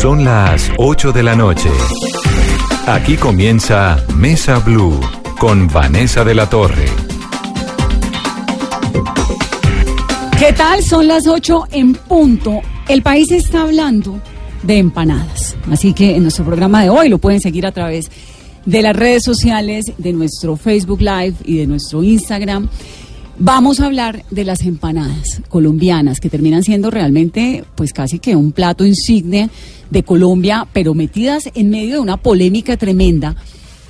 Son las 8 de la noche. Aquí comienza Mesa Blue con Vanessa de la Torre. ¿Qué tal? Son las 8 en punto. El país está hablando de empanadas. Así que en nuestro programa de hoy lo pueden seguir a través de las redes sociales, de nuestro Facebook Live y de nuestro Instagram. Vamos a hablar de las empanadas colombianas que terminan siendo realmente pues casi que un plato insigne de Colombia, pero metidas en medio de una polémica tremenda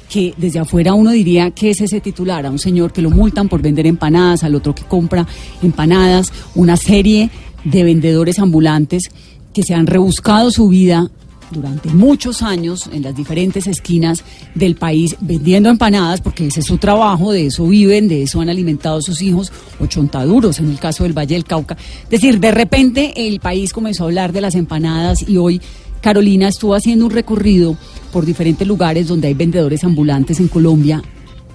que desde afuera uno diría que es ese titular, a un señor que lo multan por vender empanadas, al otro que compra empanadas, una serie de vendedores ambulantes que se han rebuscado su vida durante muchos años en las diferentes esquinas del país vendiendo empanadas, porque ese es su trabajo, de eso viven, de eso han alimentado a sus hijos, o chontaduros en el caso del Valle del Cauca. Es decir, de repente el país comenzó a hablar de las empanadas y hoy Carolina estuvo haciendo un recorrido por diferentes lugares donde hay vendedores ambulantes en Colombia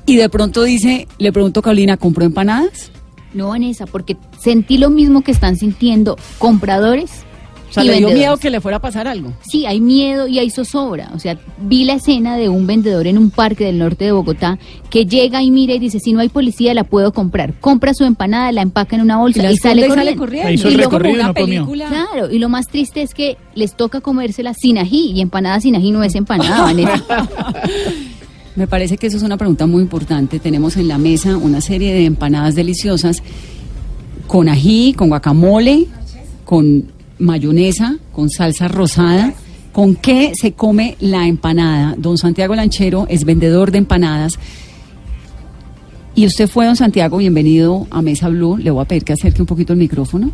y de pronto dice, le pregunto Carolina, ¿compró empanadas? No, Vanessa, porque sentí lo mismo que están sintiendo compradores sea, y le dio vendedores. miedo que le fuera a pasar algo. Sí, hay miedo y hay zozobra. O sea, vi la escena de un vendedor en un parque del norte de Bogotá que llega y mira y dice, si no hay policía la puedo comprar. Compra su empanada, la empaca en una bolsa la y, sale y corriendo. sale corriendo. Hizo Y como y una no comió. película. Claro, y lo más triste es que les toca comérsela sin ají y empanada sin ají no es empanada, Vanessa. Me parece que eso es una pregunta muy importante. Tenemos en la mesa una serie de empanadas deliciosas con ají, con guacamole, con mayonesa, con salsa rosada. ¿Con qué se come la empanada? Don Santiago Lanchero es vendedor de empanadas. Y usted fue, don Santiago, bienvenido a Mesa Blue. Le voy a pedir que acerque un poquito el micrófono.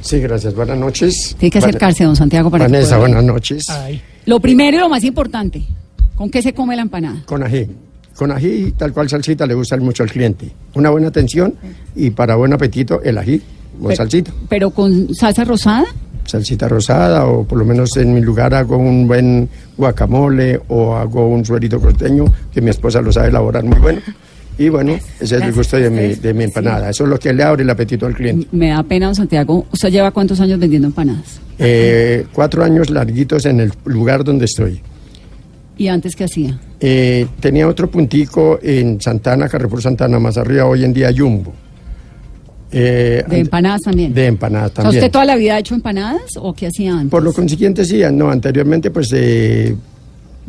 Sí, gracias. Buenas noches. Tiene que acercarse, don Santiago, para que Vanessa, pueda ver. buenas noches. Ay, Lo primero y lo más importante, ¿con qué se come la empanada? Con ají. Con ají, tal cual salsita, le gusta mucho al cliente. Una buena atención y para buen apetito, el ají o Pe- salsita. ¿Pero con salsa rosada? Salsita rosada o por lo menos en mi lugar hago un buen guacamole o hago un suerito costeño que mi esposa lo sabe elaborar muy bueno. Y bueno, ese es el gusto de mi, de mi empanada. Eso es lo que le abre el apetito al cliente. Me da pena, don Santiago. ¿Usted lleva cuántos años vendiendo empanadas? Eh, cuatro años larguitos en el lugar donde estoy. ¿Y antes qué hacía? Eh, tenía otro puntico en Santana, Carrefour Santana, más arriba, hoy en día Jumbo. Eh, ¿De empanadas también? De empanadas O sea, también. ¿Usted toda la vida ha hecho empanadas o qué hacía antes? Por lo consiguiente, sí, no, anteriormente pues eh,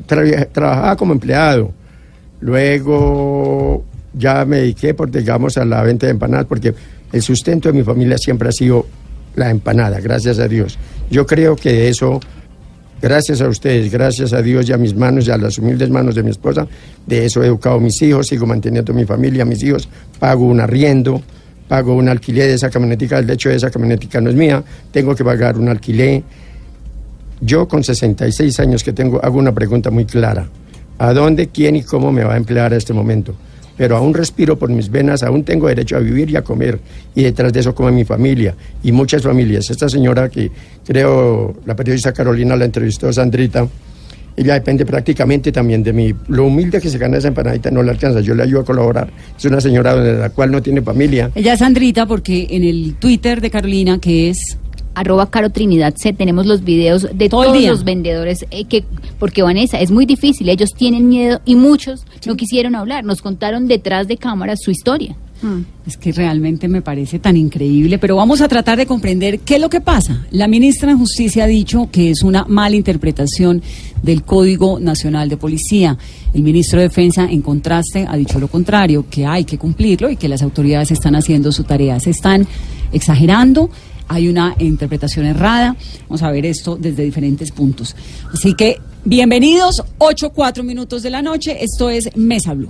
tra- trabajaba como empleado. Luego ya me dediqué, por, digamos, a la venta de empanadas porque el sustento de mi familia siempre ha sido la empanada, gracias a Dios. Yo creo que eso, gracias a ustedes, gracias a Dios y a mis manos y a las humildes manos de mi esposa, de eso he educado a mis hijos, sigo manteniendo mi familia, mis hijos, pago un arriendo, pago un alquiler de esa camionetica, de hecho esa camionetica no es mía, tengo que pagar un alquiler. Yo con 66 años que tengo hago una pregunta muy clara. ¿A dónde, quién y cómo me va a emplear a este momento? Pero aún respiro por mis venas, aún tengo derecho a vivir y a comer. Y detrás de eso come mi familia y muchas familias. Esta señora que creo la periodista Carolina la entrevistó, Sandrita, ella depende prácticamente también de mí. Lo humilde que se gana esa empanadita no la alcanza. Yo le ayudo a colaborar. Es una señora de la cual no tiene familia. Ella es Sandrita porque en el Twitter de Carolina, que es... arroba Caro Trinidad C, tenemos los videos de Todo todos día. los vendedores eh, que porque Vanessa es muy difícil, ellos tienen miedo y muchos no quisieron hablar, nos contaron detrás de cámaras su historia. Es que realmente me parece tan increíble, pero vamos a tratar de comprender qué es lo que pasa. La ministra de Justicia ha dicho que es una mala interpretación del Código Nacional de Policía. El ministro de Defensa, en contraste, ha dicho lo contrario, que hay que cumplirlo y que las autoridades están haciendo su tarea. Se están exagerando, hay una interpretación errada. Vamos a ver esto desde diferentes puntos. Así que, bienvenidos, 8, 4 minutos de la noche. Esto es Mesa Blue.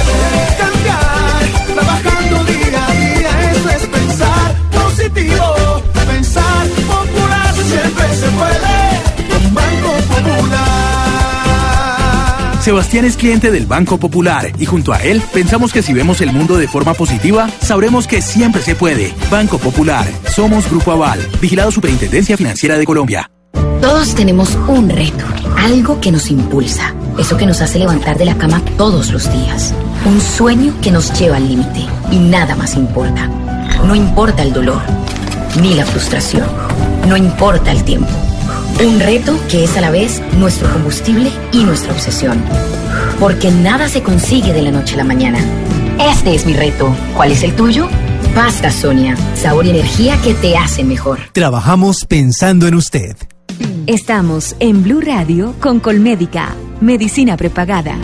Sebastián es cliente del Banco Popular y junto a él pensamos que si vemos el mundo de forma positiva, sabremos que siempre se puede. Banco Popular. Somos Grupo Aval. Vigilado Superintendencia Financiera de Colombia. Todos tenemos un reto, algo que nos impulsa, eso que nos hace levantar de la cama todos los días, un sueño que nos lleva al límite y nada más importa. No importa el dolor, ni la frustración, no importa el tiempo. Un reto que es a la vez nuestro combustible y nuestra obsesión. Porque nada se consigue de la noche a la mañana. Este es mi reto. ¿Cuál es el tuyo? Pasta Sonia, sabor y energía que te hacen mejor. Trabajamos pensando en usted. Estamos en Blue Radio con Colmédica, medicina prepagada.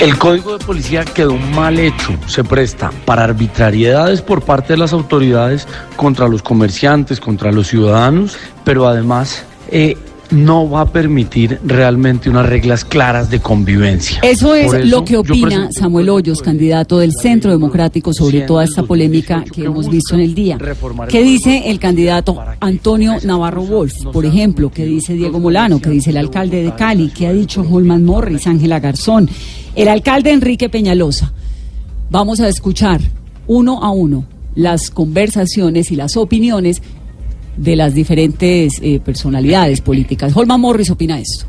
El código de policía quedó mal hecho, se presta para arbitrariedades por parte de las autoridades contra los comerciantes, contra los ciudadanos, pero además eh, no va a permitir realmente unas reglas claras de convivencia. Eso es lo que opina Samuel Hoyos, candidato del Centro Democrático, sobre toda esta polémica que hemos visto en el día. ¿Qué dice el candidato Antonio Navarro Wolf, por ejemplo? ¿Qué dice Diego Molano? ¿Qué dice el alcalde de Cali? ¿Qué ha dicho Holman Morris, Ángela Garzón? El alcalde Enrique Peñalosa. Vamos a escuchar uno a uno las conversaciones y las opiniones de las diferentes eh, personalidades políticas. Holman Morris opina esto.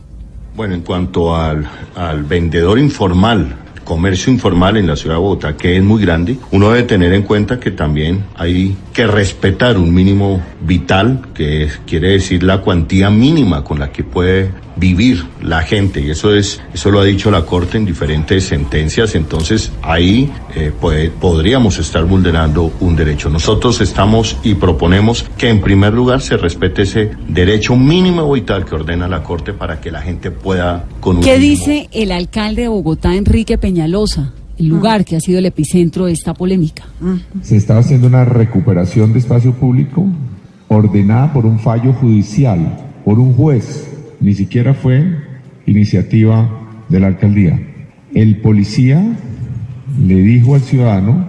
Bueno, en cuanto al, al vendedor informal, comercio informal en la ciudad de Bogotá, que es muy grande, uno debe tener en cuenta que también hay que respetar un mínimo vital, que quiere decir la cuantía mínima con la que puede vivir la gente. Y eso es eso lo ha dicho la corte en diferentes sentencias. Entonces ahí eh, puede- podríamos estar vulnerando un derecho. Nosotros estamos y proponemos que en primer lugar se respete ese derecho mínimo vital que ordena la corte para que la gente pueda con un ¿Qué mínimo- dice el alcalde de Bogotá, Enrique Peñalosa, el lugar que ha sido el epicentro de esta polémica? Se está haciendo una recuperación de espacio público ordenada por un fallo judicial, por un juez. Ni siquiera fue iniciativa de la alcaldía. El policía le dijo al ciudadano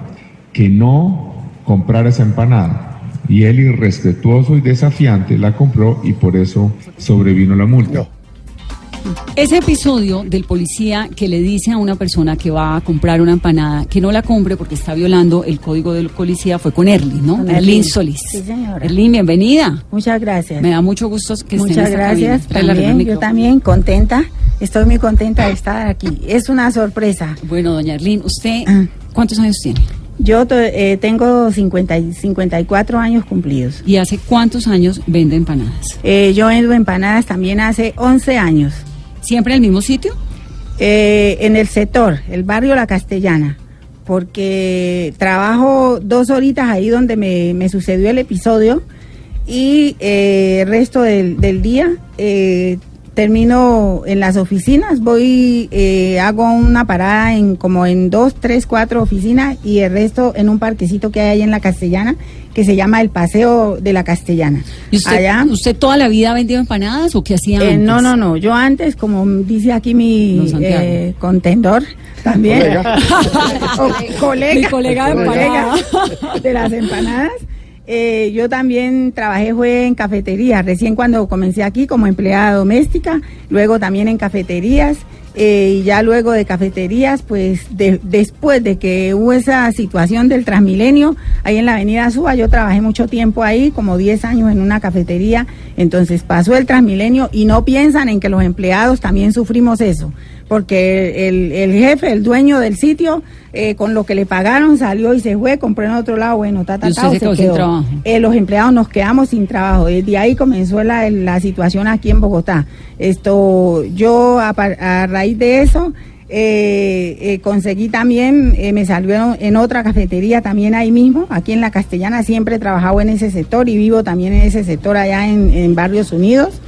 que no comprara esa empanada. Y él, irrespetuoso y desafiante, la compró y por eso sobrevino la multa. Ese episodio del policía que le dice a una persona que va a comprar una empanada que no la compre porque está violando el código del policía fue con Erlin, ¿no? Con Erlin. Solís. Sí, señora. Erlin, bienvenida. Muchas gracias. Me da mucho gusto que esté en Muchas esta gracias. También, yo también contenta. Estoy muy contenta de estar aquí. Es una sorpresa. Bueno, doña Erlin, ¿usted cuántos años tiene? Yo eh, tengo 50 y 54 años cumplidos. ¿Y hace cuántos años vende empanadas? Eh, yo vendo empanadas también hace 11 años. ¿Siempre en el mismo sitio? Eh, en el sector, el barrio La Castellana, porque trabajo dos horitas ahí donde me, me sucedió el episodio y eh, el resto del, del día eh, termino en las oficinas, voy, eh, hago una parada en como en dos, tres, cuatro oficinas y el resto en un parquecito que hay ahí en La Castellana que se llama el Paseo de la Castellana. ¿Y usted, Allá usted toda la vida ha vendido empanadas o qué hacía eh, antes? no, no, no. Yo antes, como dice aquí mi eh, contendor, también. Colega. O- colega. Mi colega de colega empanada. de las empanadas. Eh, yo también trabajé fue en cafeterías, recién cuando comencé aquí como empleada doméstica, luego también en cafeterías. eh, y ya luego de cafeterías, pues de- después de que hubo esa situación del Transmilenio, ahí en la Avenida Suba, yo trabajé mucho tiempo ahí, como 10 años en una cafetería, entonces pasó el Transmilenio y no piensan en que los empleados también sufrimos eso, porque el, el jefe, el dueño del sitio, eh, con lo que le pagaron salió y se fue, compró en otro lado, bueno, ta, ta, ta, se quedó sin quedó. trabajo. Eh, los empleados nos quedamos sin trabajo. Desde ahí comenzó la, la situación aquí en Bogotá. Esto, yo a, raíz de eso eh, eh, conseguí también, eh, me salieron en otra cafetería también ahí mismo, aquí en la Castellana. Siempre he trabajado en ese sector y vivo también en ese sector allá en, en Barrios Unidos.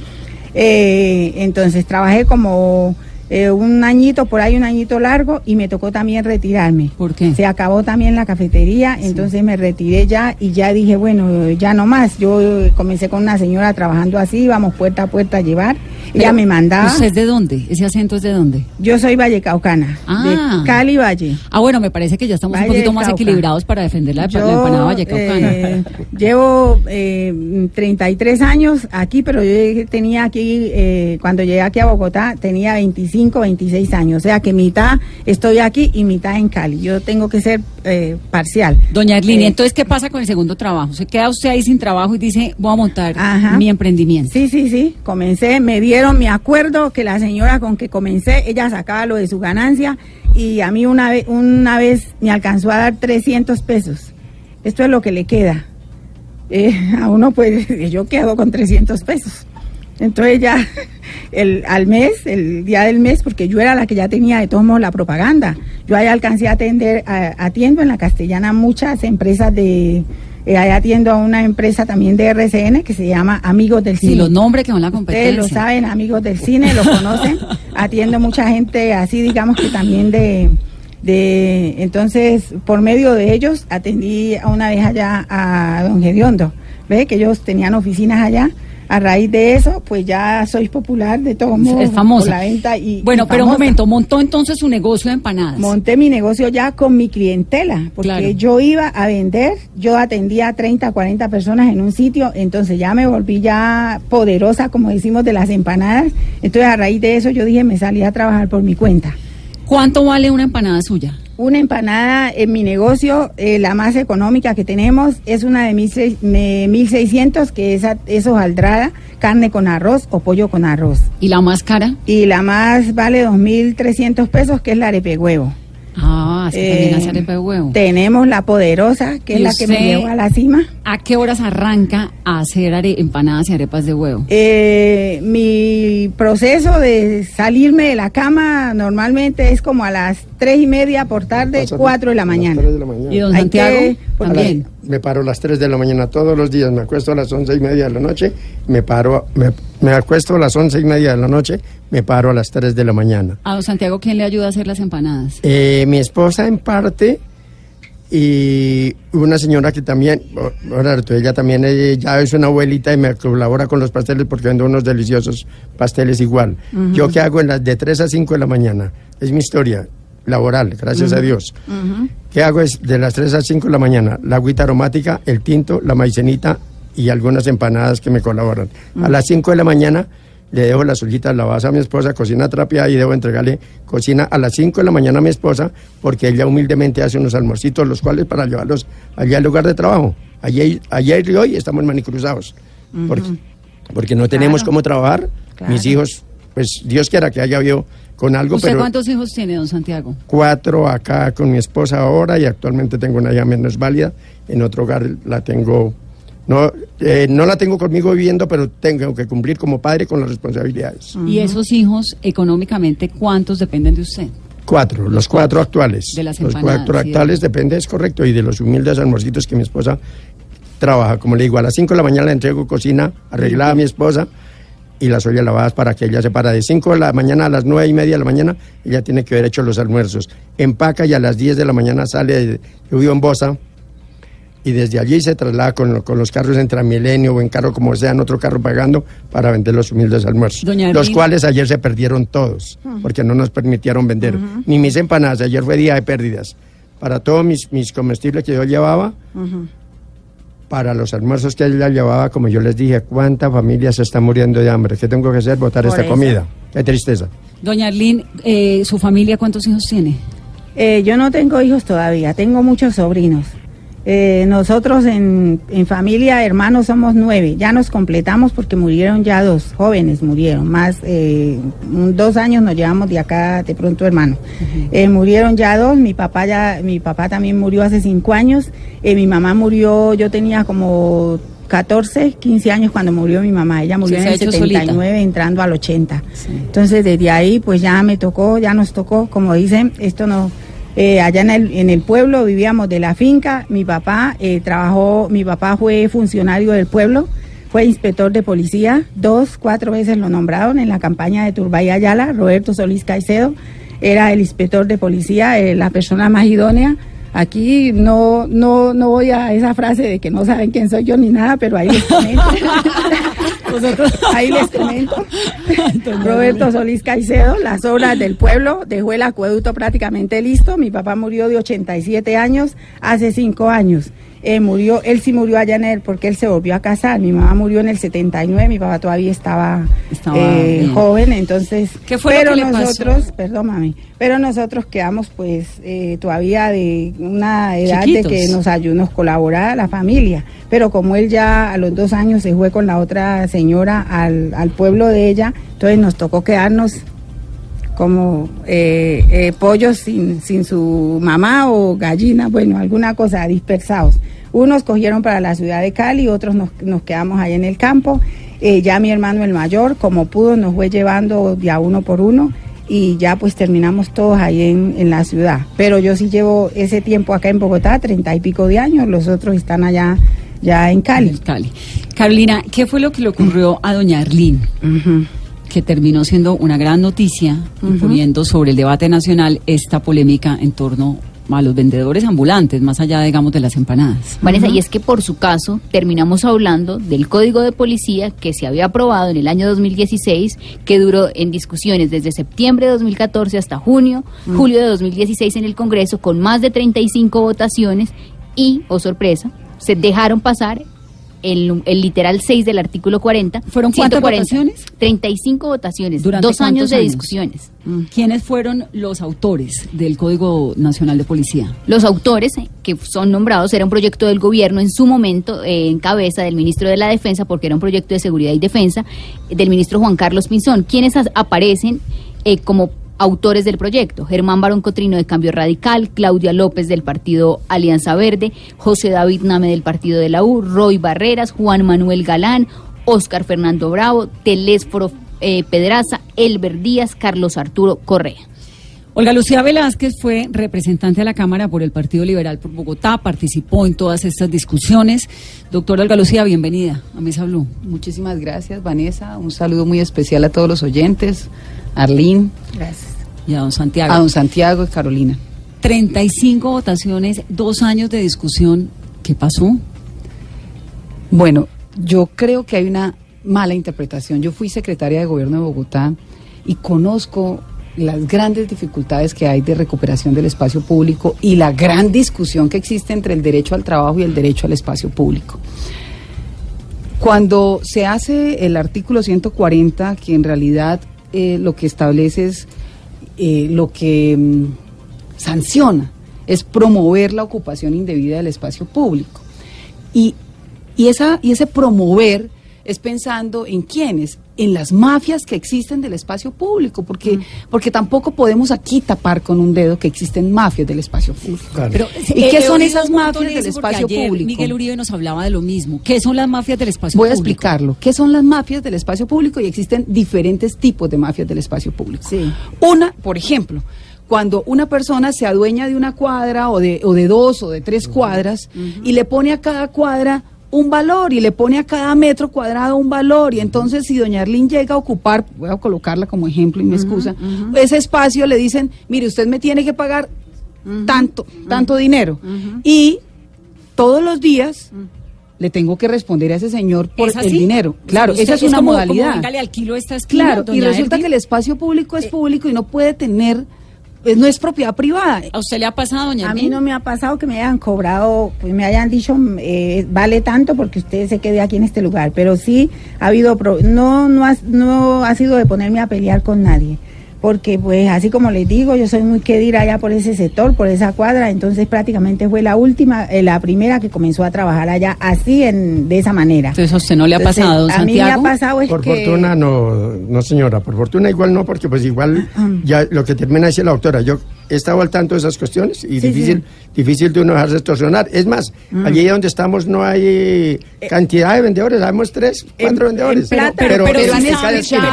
Eh, entonces trabajé como eh, un añito, por ahí un añito largo, y me tocó también retirarme. ¿Por qué? Se acabó también la cafetería, entonces me retiré ya y ya dije, bueno, ya no más. Yo comencé con una señora trabajando así, íbamos puerta a puerta a llevar. Pero, me mandaba. ¿Usted es de dónde? ¿Ese acento es de dónde? Yo soy vallecaucana, Ah. de Cali Valle. Ah, bueno, me parece que ya estamos Valle un poquito más equilibrados para defender la, la Yo, empanada vallecaucana. eh, llevo eh, 33 años aquí, pero yo tenía aquí, eh, cuando llegué aquí a Bogotá, tenía 25, 26 años. O sea que mitad estoy aquí y mitad en Cali. Yo tengo que ser eh, parcial. Doña Erlini, Eh, entonces, ¿qué pasa con el segundo trabajo? ¿Se queda usted ahí sin trabajo y dice, voy a montar Ajá. mi emprendimiento? Sí, sí, sí. Comencé, me dieron, me acuerdo que la señora con que comencé, ella sacaba lo de su ganancia y a mí una vez, una vez me alcanzó a dar 300 pesos. Esto es lo que le queda. Eh, a uno pues yo quedo con 300 pesos. Entonces ya el, al mes, el día del mes, porque yo era la que ya tenía de todos modos la propaganda. Yo ahí alcancé a atender, a- atiendo en la castellana muchas empresas de, eh, ahí atiendo a una empresa también de RCN que se llama Amigos del Sí, Cine. los nombres que a la Ustedes lo competencia. saben, amigos del cine, lo conocen. Atiendo mucha gente así, digamos que también de, de. Entonces, por medio de ellos, atendí a una vez allá a don Gediondo. ¿Ve? Que ellos tenían oficinas allá. A raíz de eso, pues ya soy popular de todos modos. Es famosa. por la venta y, bueno, y pero un momento, montó entonces su negocio de empanadas. Monté mi negocio ya con mi clientela, porque Claro. yo iba a vender, yo atendía a 30, 40 personas en un sitio, entonces ya me volví ya poderosa, como decimos, de las empanadas. Entonces a raíz de eso yo dije, me salí a trabajar por mi cuenta. ¿Cuánto vale una empanada suya? Una empanada en mi negocio, eh, la más económica que tenemos, es una de 1600, me- 1600, que es, es hojaldrada, carne con arroz o pollo con arroz. ¿Y la más cara? Y la más vale 2.300 pesos, que es la arepe huevo. Que Eh, también hace arepa de huevo. Tenemos la poderosa, que es ¿Y la que me llevó a la cima. ¿A qué horas arranca a hacer are- empanadas y arepas de huevo? Eh, mi proceso de salirme de la cama normalmente es como a las tres y media por tarde, cuatro de la mañana. de la mañana. ¿Y don Santiago? También. Me paro a las 3 de la mañana todos los días, me acuesto a las once y media de la noche, me paro, me, me acuesto a las once y media de la noche, me paro a las 3 de la mañana. A don Santiago, ¿quién le ayuda a hacer las empanadas? Eh, mi esposa en parte y una señora que también, Roberto, ella también ya es una abuelita y me colabora con los pasteles porque vendo unos deliciosos pasteles igual. Yo que hago en las de 3 a 5 de la mañana, es mi historia laboral, gracias a Ujú. Dios. ¿Qué hago? Es de las 3 a 5 de la mañana, la agüita aromática, el tinto, la maicenita y algunas empanadas que me colaboran. A las 5 de la mañana le dejo las ollitas lavadas a mi esposa, cocina trapeada y debo entregarle cocina a las 5 de la mañana a mi esposa porque ella humildemente hace unos almuercitos, los cuales para llevarlos allá al lugar de trabajo. Ayer, ayer y hoy estamos manicruzados porque, porque no tenemos Claro. cómo trabajar. Claro. Mis hijos, pues Dios quiera que haya habido con algo, ¿Usted pero cuántos hijos tiene, don Santiago? cuatro acá con mi esposa ahora y actualmente tengo una ya menos válida. En otro hogar la tengo, no, eh, no la tengo conmigo viviendo, pero tengo que cumplir como padre con las responsabilidades. ¿Y esos hijos, económicamente, cuántos dependen de usted? Cuatro, los cuatro actuales. De las los cuatro sí, actuales depende, es correcto, y de los humildes almuercitos que mi esposa trabaja. Como le digo, a las cinco de la mañana le entrego cocina arreglada a mi esposa y las ollas lavadas para que ella se para de 5 de la mañana a las nueve y media de la mañana, ella tiene que haber hecho los almuerzos. Empaca y a las 10 de la mañana sale, de- yo vivo en Bosa, y desde allí se traslada con, con los carros en Transmilenio o en carro como sea, en otro carro pagando para vender los humildes almuerzos. Los cuales ayer se perdieron todos, Ujú. porque no nos permitieron vender. Ni mis empanadas, ayer fue día de pérdidas. Para todos mis, mis comestibles que yo llevaba, para los almuerzos que ella llevaba, como yo les dije, ¿cuánta familia se está muriendo de hambre? ¿Qué tengo que hacer? Botar Por esta eso. comida. Qué tristeza. Doña Arlene, eh, ¿su familia cuántos hijos tiene? Eh, yo no tengo hijos todavía, tengo muchos sobrinos. Eh, nosotros en, en familia, hermanos, somos nueve. Ya nos completamos porque murieron ya dos jóvenes, murieron. Más eh, un- dos años nos llevamos de acá de pronto, hermano. Eh, murieron ya dos. Mi papá ya, mi papá también murió hace cinco años. Eh, mi mamá murió, yo tenía como 14, 15 años cuando murió mi mamá. Ella murió Sí, en el ha hecho solita. 79, entrando al 80. Entonces desde ahí pues ya me tocó, ya nos tocó, como dicen, esto no, eh, allá en el, pueblo vivíamos de la finca, mi papá eh, trabajó, mi papá fue funcionario del pueblo, fue inspector de policía, dos, cuatro veces lo nombraron en la campaña de Turbay Ayala, Roberto Solís Caicedo. Era el inspector de policía, eh, la persona más idónea. Aquí no, no, no voy a esa frase de que no saben quién soy yo ni nada, pero ahí comento. Ahí les comento. Roberto Solís Caicedo, las obras del pueblo, dejó el acueducto prácticamente listo. Mi papá murió de 87 años hace 5 años. Eh, murió, él sí murió allá en él porque él se volvió a casar. Mi mamá murió en el 79, mi papá todavía estaba, Estaba eh, joven, entonces. ¿Qué fue lo pero que le pasó? nosotros, perdón mami, pero nosotros quedamos pues eh, todavía de una edad Chiquitos. de que nos ayudó, nos colaborara la familia. Pero como él ya a los dos años se fue con la otra señora al, al pueblo de ella, entonces nos tocó quedarnos como eh, eh, pollos sin, sin su mamá o gallina, bueno, alguna cosa, dispersados. Unos cogieron para la ciudad de Cali, otros nos, nos quedamos ahí en el campo. Eh, ya mi hermano el mayor, como pudo, nos fue llevando de a uno por uno y ya pues terminamos todos ahí en, en la ciudad. Pero yo sí llevo ese tiempo acá en Bogotá, treinta y pico de años, los otros están allá ya en Cali. Cali. Carolina, ¿qué fue lo que le ocurrió a doña Arlín? Que terminó siendo una gran noticia poniendo sobre el debate nacional esta polémica en torno a los vendedores ambulantes, más allá, digamos, de las empanadas. Vanessa, y es que por su caso terminamos hablando del código de policía que se había aprobado en el año 2016, que duró en discusiones desde septiembre de 2014 hasta junio, julio de 2016 en el Congreso, con más de 35 votaciones y, oh sorpresa, se dejaron pasar el, el literal 6 del artículo 40. ¿Fueron cuántas 140. votaciones? 35 votaciones, ¿Durante dos años de años? discusiones. ¿Quiénes fueron los autores del Código Nacional de Policía? Los autores eh, que son nombrados era un proyecto del gobierno en su momento eh, en cabeza del ministro de la Defensa, porque era un proyecto de seguridad y defensa, del ministro Juan Carlos Pinzón, quienes as- aparecen eh, como autores del proyecto. Germán Barón Cotrino de Cambio Radical, Claudia López del Partido Alianza Verde, José David Name del Partido de la U, Roy Barreras, Juan Manuel Galán, Óscar Fernando Bravo, Telésforo eh, Pedraza, Elber Díaz, Carlos Arturo Correa. Olga Lucía Velázquez fue representante a la Cámara por el Partido Liberal por Bogotá, participó en todas estas discusiones. Doctora Olga Lucía, bienvenida a Mesa Blue. Muchísimas gracias, Vanessa. Un saludo muy especial a todos los oyentes. Arlín. Gracias. Y a don Santiago. A don Santiago y Carolina. 35 votaciones, dos años de discusión. ¿Qué pasó? Bueno, yo creo que hay una mala interpretación. Yo fui secretaria de gobierno de Bogotá y conozco las grandes dificultades que hay de recuperación del espacio público y la gran discusión que existe entre el derecho al trabajo y el derecho al espacio público. Cuando se hace el artículo 140, que en realidad eh, lo que establece es eh, lo que mm, sanciona, es promover la ocupación indebida del espacio público. Y, y, esa, y ese promover es pensando en quiénes, en las mafias que existen del espacio público, porque, porque tampoco podemos aquí tapar con un dedo que existen mafias del espacio público. Pero, ¿Y eh, qué he son esas mafias de del espacio ayer público? Miguel Uribe nos hablaba de lo mismo. ¿Qué son las mafias del espacio Voy a público? explicarlo. ¿Qué son las mafias del espacio público? Y existen diferentes tipos de mafias del espacio público. Una, por ejemplo, cuando una persona se adueña de una cuadra o de, o de dos o de tres cuadras y le pone a cada cuadra un valor y le pone a cada metro cuadrado un valor y entonces si doña Arlene llega a ocupar, voy a colocarla como ejemplo y me excusa, ese espacio le dicen, mire, usted me tiene que pagar tanto, tanto dinero y todos los días le tengo que responder a ese señor por ¿Es el dinero. Claro, esa es una como- modalidad. Como, esta esquina, Claro, y resulta que el espacio público es público y no puede tener, pues, no es propiedad privada. ¿A usted le ha pasado, doña A mí no me ha pasado que me hayan cobrado, pues me hayan dicho, eh, vale tanto porque usted se quede aquí en este lugar, pero sí ha habido, pro- no, no, ha, no ha sido de ponerme a pelear con nadie, porque pues así como les digo, yo soy muy querida allá por ese sector, por esa cuadra, entonces prácticamente fue la última, eh, la primera que comenzó a trabajar allá así, en, de esa manera. Entonces a usted no le ha Entonces, pasado, don A mí me ha Santiago. pasado es Por que... fortuna no, no señora, por fortuna igual no, porque pues igual ya lo que termina dice la doctora, yo he estado al tanto de esas cuestiones y Sí, difícil, difícil de uno dejarse extorsionar. Es más, Mm. allí donde estamos no hay eh, cantidad de vendedores, sabemos tres, cuatro vendedores. Pero, pero, pero, en pero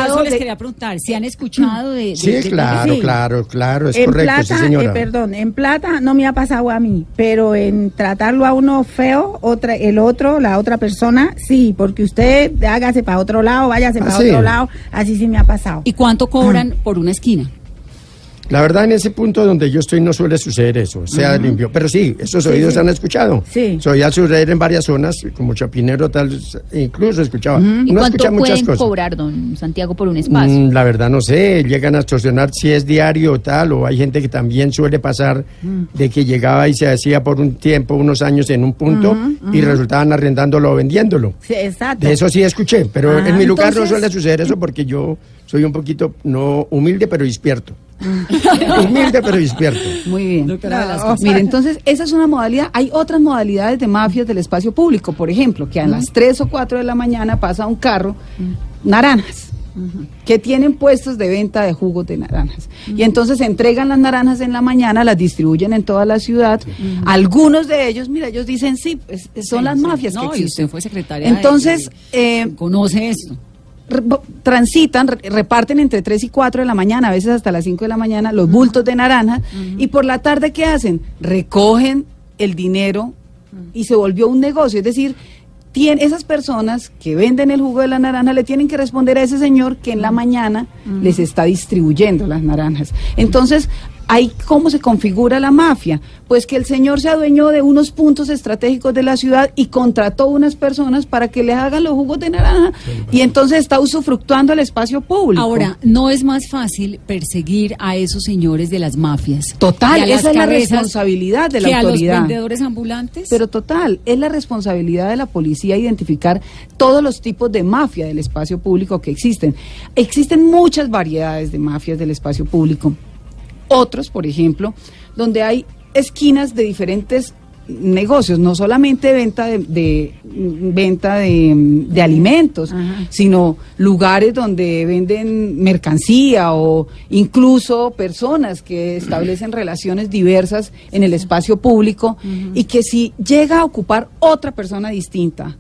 eso les quería preguntar, si han escuchado de... de- Sí, de- claro, sí. claro, claro, es en correcto, plata, sí señora. eh, perdón, en plata no me ha pasado a mí, pero en tratarlo a uno feo, otra, el otro, la otra persona, sí, porque usted hágase para otro lado, váyase Ah, para sí. otro lado, así sí me ha pasado. ¿Y cuánto cobran por una esquina? La verdad, en ese punto donde yo estoy no suele suceder eso, sea Ujú. limpio. Pero sí, esos Sí, oídos sí. han escuchado. Sí. Soy suceder en varias zonas, como Chapinero, tal, incluso escuchaba. ¿Y Uno cuánto pueden cosas. cobrar, don Santiago, por un espacio? Mm, la verdad no sé, llegan a extorsionar si es diario o tal, o hay gente que también suele pasar de que llegaba y se hacía por un tiempo, unos años en un punto y resultaban arrendándolo o vendiéndolo. Sí, exacto. De eso sí escuché, pero Ah, en mi lugar entonces- no suele suceder eso porque yo soy un poquito, no humilde, pero despierto. humilde, pero despierto. Muy bien. Doctora No, Velasco. Mire, entonces, esa es una modalidad. Hay otras modalidades de mafias del espacio público. Por ejemplo, que a las 3 o 4 de la mañana pasa un carro, naranjas, que tienen puestos de venta de jugos de naranjas. Y entonces entregan las naranjas en la mañana, las distribuyen en toda la ciudad. Algunos de ellos, mira, ellos dicen, sí, pues, son Sí, las sí. mafias No, que y existen. usted fue secretaria Entonces, eh, conoce esto. Transitan, re- reparten entre 3 y 4 de la mañana, a veces hasta las 5 de la mañana, los bultos de naranja. Y por la tarde, ¿qué hacen? Recogen el dinero y se volvió un negocio. Es decir, tien- esas personas que venden el jugo de la naranja le tienen que responder a ese señor que en la mañana les está distribuyendo las naranjas. Entonces, ahí cómo se configura la mafia, pues que el señor se adueñó de unos puntos estratégicos de la ciudad y contrató unas personas para que le hagan los jugos de naranja y entonces está usufructuando el espacio público. Ahora, ¿no es más fácil perseguir a esos señores de las mafias? Total, esa es la responsabilidad de la que autoridad. a los vendedores ambulantes? Pero total, es la responsabilidad de la policía identificar todos los tipos de mafia del espacio público que existen. Existen muchas variedades de mafias del espacio público. Otros, por ejemplo, donde hay esquinas de diferentes negocios, no solamente venta de, de- venta de, de alimentos, sino lugares donde venden mercancía o incluso personas que establecen relaciones diversas en el espacio público y que si llega a ocupar otra persona distinta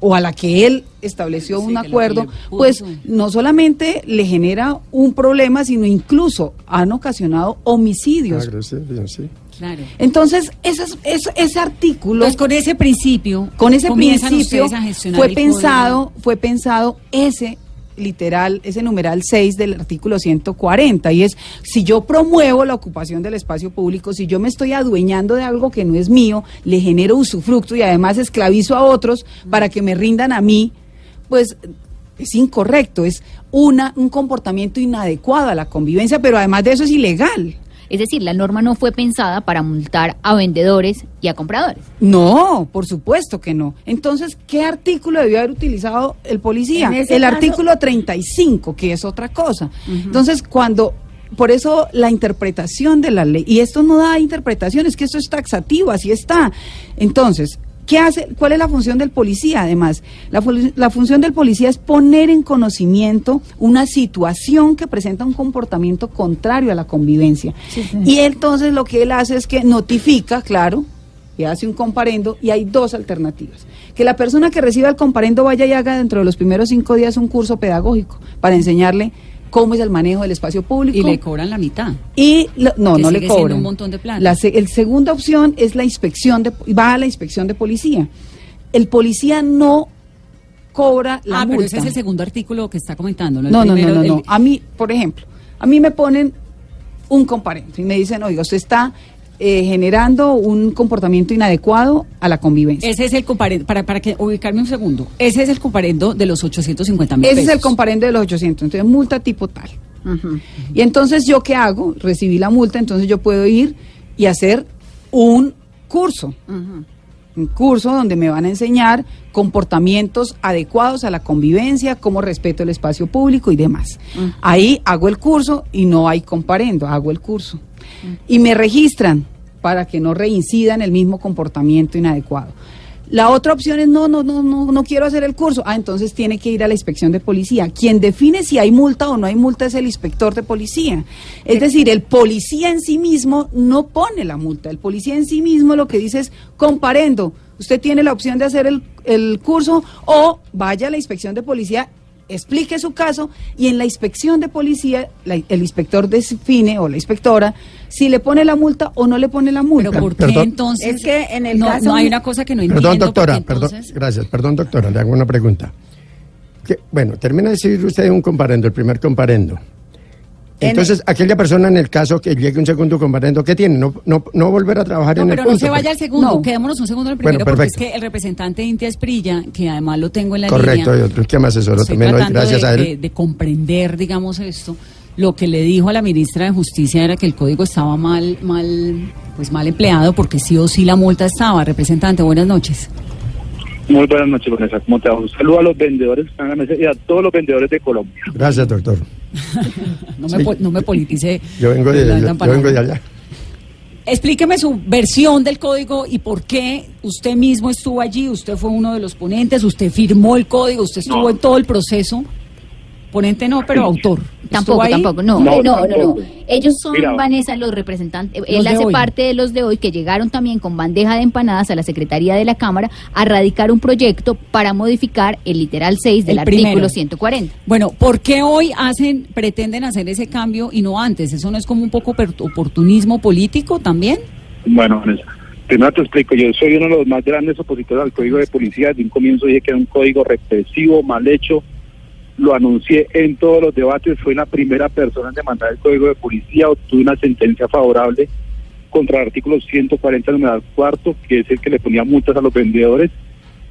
o a la que él estableció un acuerdo, pues no solamente le genera un problema, sino incluso han ocasionado homicidios. Claro, sí, bien, sí. Claro. Entonces, esas- ese, ese artículo, Entonces, con ese principio, con ese principio, a fue pensado, fue pensado ese literal, ese numeral 6 del artículo 140, y es, si yo promuevo la ocupación del espacio público, si yo me estoy adueñando de algo que no es mío, le genero usufructo y además esclavizo a otros para que me rindan a mí, pues es incorrecto, es una, un comportamiento inadecuado a la convivencia, pero además de eso es ilegal. Es decir, la norma no fue pensada para multar a vendedores y a compradores. No, por supuesto que no. Entonces, ¿qué artículo debió haber utilizado el policía? El caso- artículo 35, que es otra cosa. Entonces, cuando... Por eso la interpretación de la ley, y esto no da interpretación, es que esto es taxativo, así está. Entonces, ¿qué hace? ¿Cuál es la función del policía? Además, la, fu- la función del policía es poner en conocimiento una situación que presenta un comportamiento contrario a la convivencia. Y entonces lo que él hace es que notifica, claro, y hace un comparendo y hay dos alternativas. Que la persona que reciba el comparendo vaya y haga dentro de los primeros cinco días un curso pedagógico para enseñarle cómo es el manejo del espacio público. Y le cobran la mitad. Y lo- no, no le cobran. un montón de plata. La, el segunda opción es la inspección de va a la inspección de policía. El policía no cobra la ah, multa. pero ese es el segundo artículo que está comentando. ¿no? No, no, no, primero, no, el- no. A mí, por ejemplo, a mí me ponen un comparendo y me dicen, oiga, usted está eh, generando un comportamiento inadecuado a la convivencia. Ese es el comparendo, para, para que ubicarme un segundo, ese es el comparendo de los 850 mil Ese pesos. es el comparendo de los 800, entonces multa tipo tal. Y entonces, ¿yo qué hago? Recibí la multa, entonces yo puedo ir y hacer un curso. Un curso donde me van a enseñar comportamientos adecuados a la convivencia, cómo respeto el espacio público y demás. Ahí hago el curso y no hay comparendo, hago el curso. Y me registran para que no reincidan el mismo comportamiento inadecuado. La otra opción es no, no, no, no, no quiero hacer el curso. Ah, entonces tiene que ir a la inspección de policía. Quien define si hay multa o no hay multa es el inspector de policía. Es decir, el policía en sí mismo no pone la multa. El policía en sí mismo lo que dice es comparendo. Usted tiene la opción de hacer el, el curso o vaya a la inspección de policía explique su caso y en la inspección de policía el inspector define o la inspectora si le pone la multa o no le pone la multa. Pero ¿por qué Perdón. entonces? Es que en el no, caso- no hay una cosa que no entiendo. Perdón, doctora, perdón, gracias, perdón, doctora, le hago una pregunta. Que- bueno, termina de decir usted un comparendo, el primer comparendo. Entonces, aquella persona en el caso que llegue un segundo comparendo, ¿qué tiene? No, no, no volver a trabajar No, en el pero no se vaya al segundo, No. quedémonos un segundo en el Bueno, primero, porque es que el representante de Intia Esprilla, que además lo tengo en la Correcto, línea, y otro que me asesoró estoy también hoy, gracias de, a él. de- de comprender, digamos, esto. Lo que le dijo a la ministra de Justicia era que el código estaba mal, mal, pues mal empleado, porque sí o sí la multa estaba. Representante, buenas noches. Muy buenas noches, Vanessa. ¿Cómo te va? Un saludo a los vendedores que están en la mesa y a todos los vendedores de Colombia. Gracias, doctor. No me, Sí. no me politicé. Yo vengo de, la yo, yo empanada. vengo de allá. Explíqueme su versión del código y por qué usted mismo estuvo allí, usted fue uno de los ponentes, usted firmó el código, usted estuvo No. en todo el proceso. Ponente no, pero autor. Tampoco, tampoco, no, No, no, no, no, tampoco. Ellos son, Mira. Vanessa, los representantes. Él de hace hoy. parte de los de hoy que llegaron también con bandeja de empanadas a la Secretaría de la Cámara a radicar un proyecto para modificar el literal 6 del artículo 140. Bueno, ¿por qué hoy hacen, pretenden hacer ese cambio y no antes? ¿Eso no es como un poco per- oportunismo político también? Bueno, Vanessa, primero te explico. Yo soy uno de los más grandes opositores al código de policía. Desde un comienzo dije que era un código represivo, mal hecho. Lo anuncié en todos los debates. Fui la primera persona en demandar el código de policía. Obtuve una sentencia favorable contra el artículo 140 numeral cuarto, que es el que le ponía multas a los vendedores.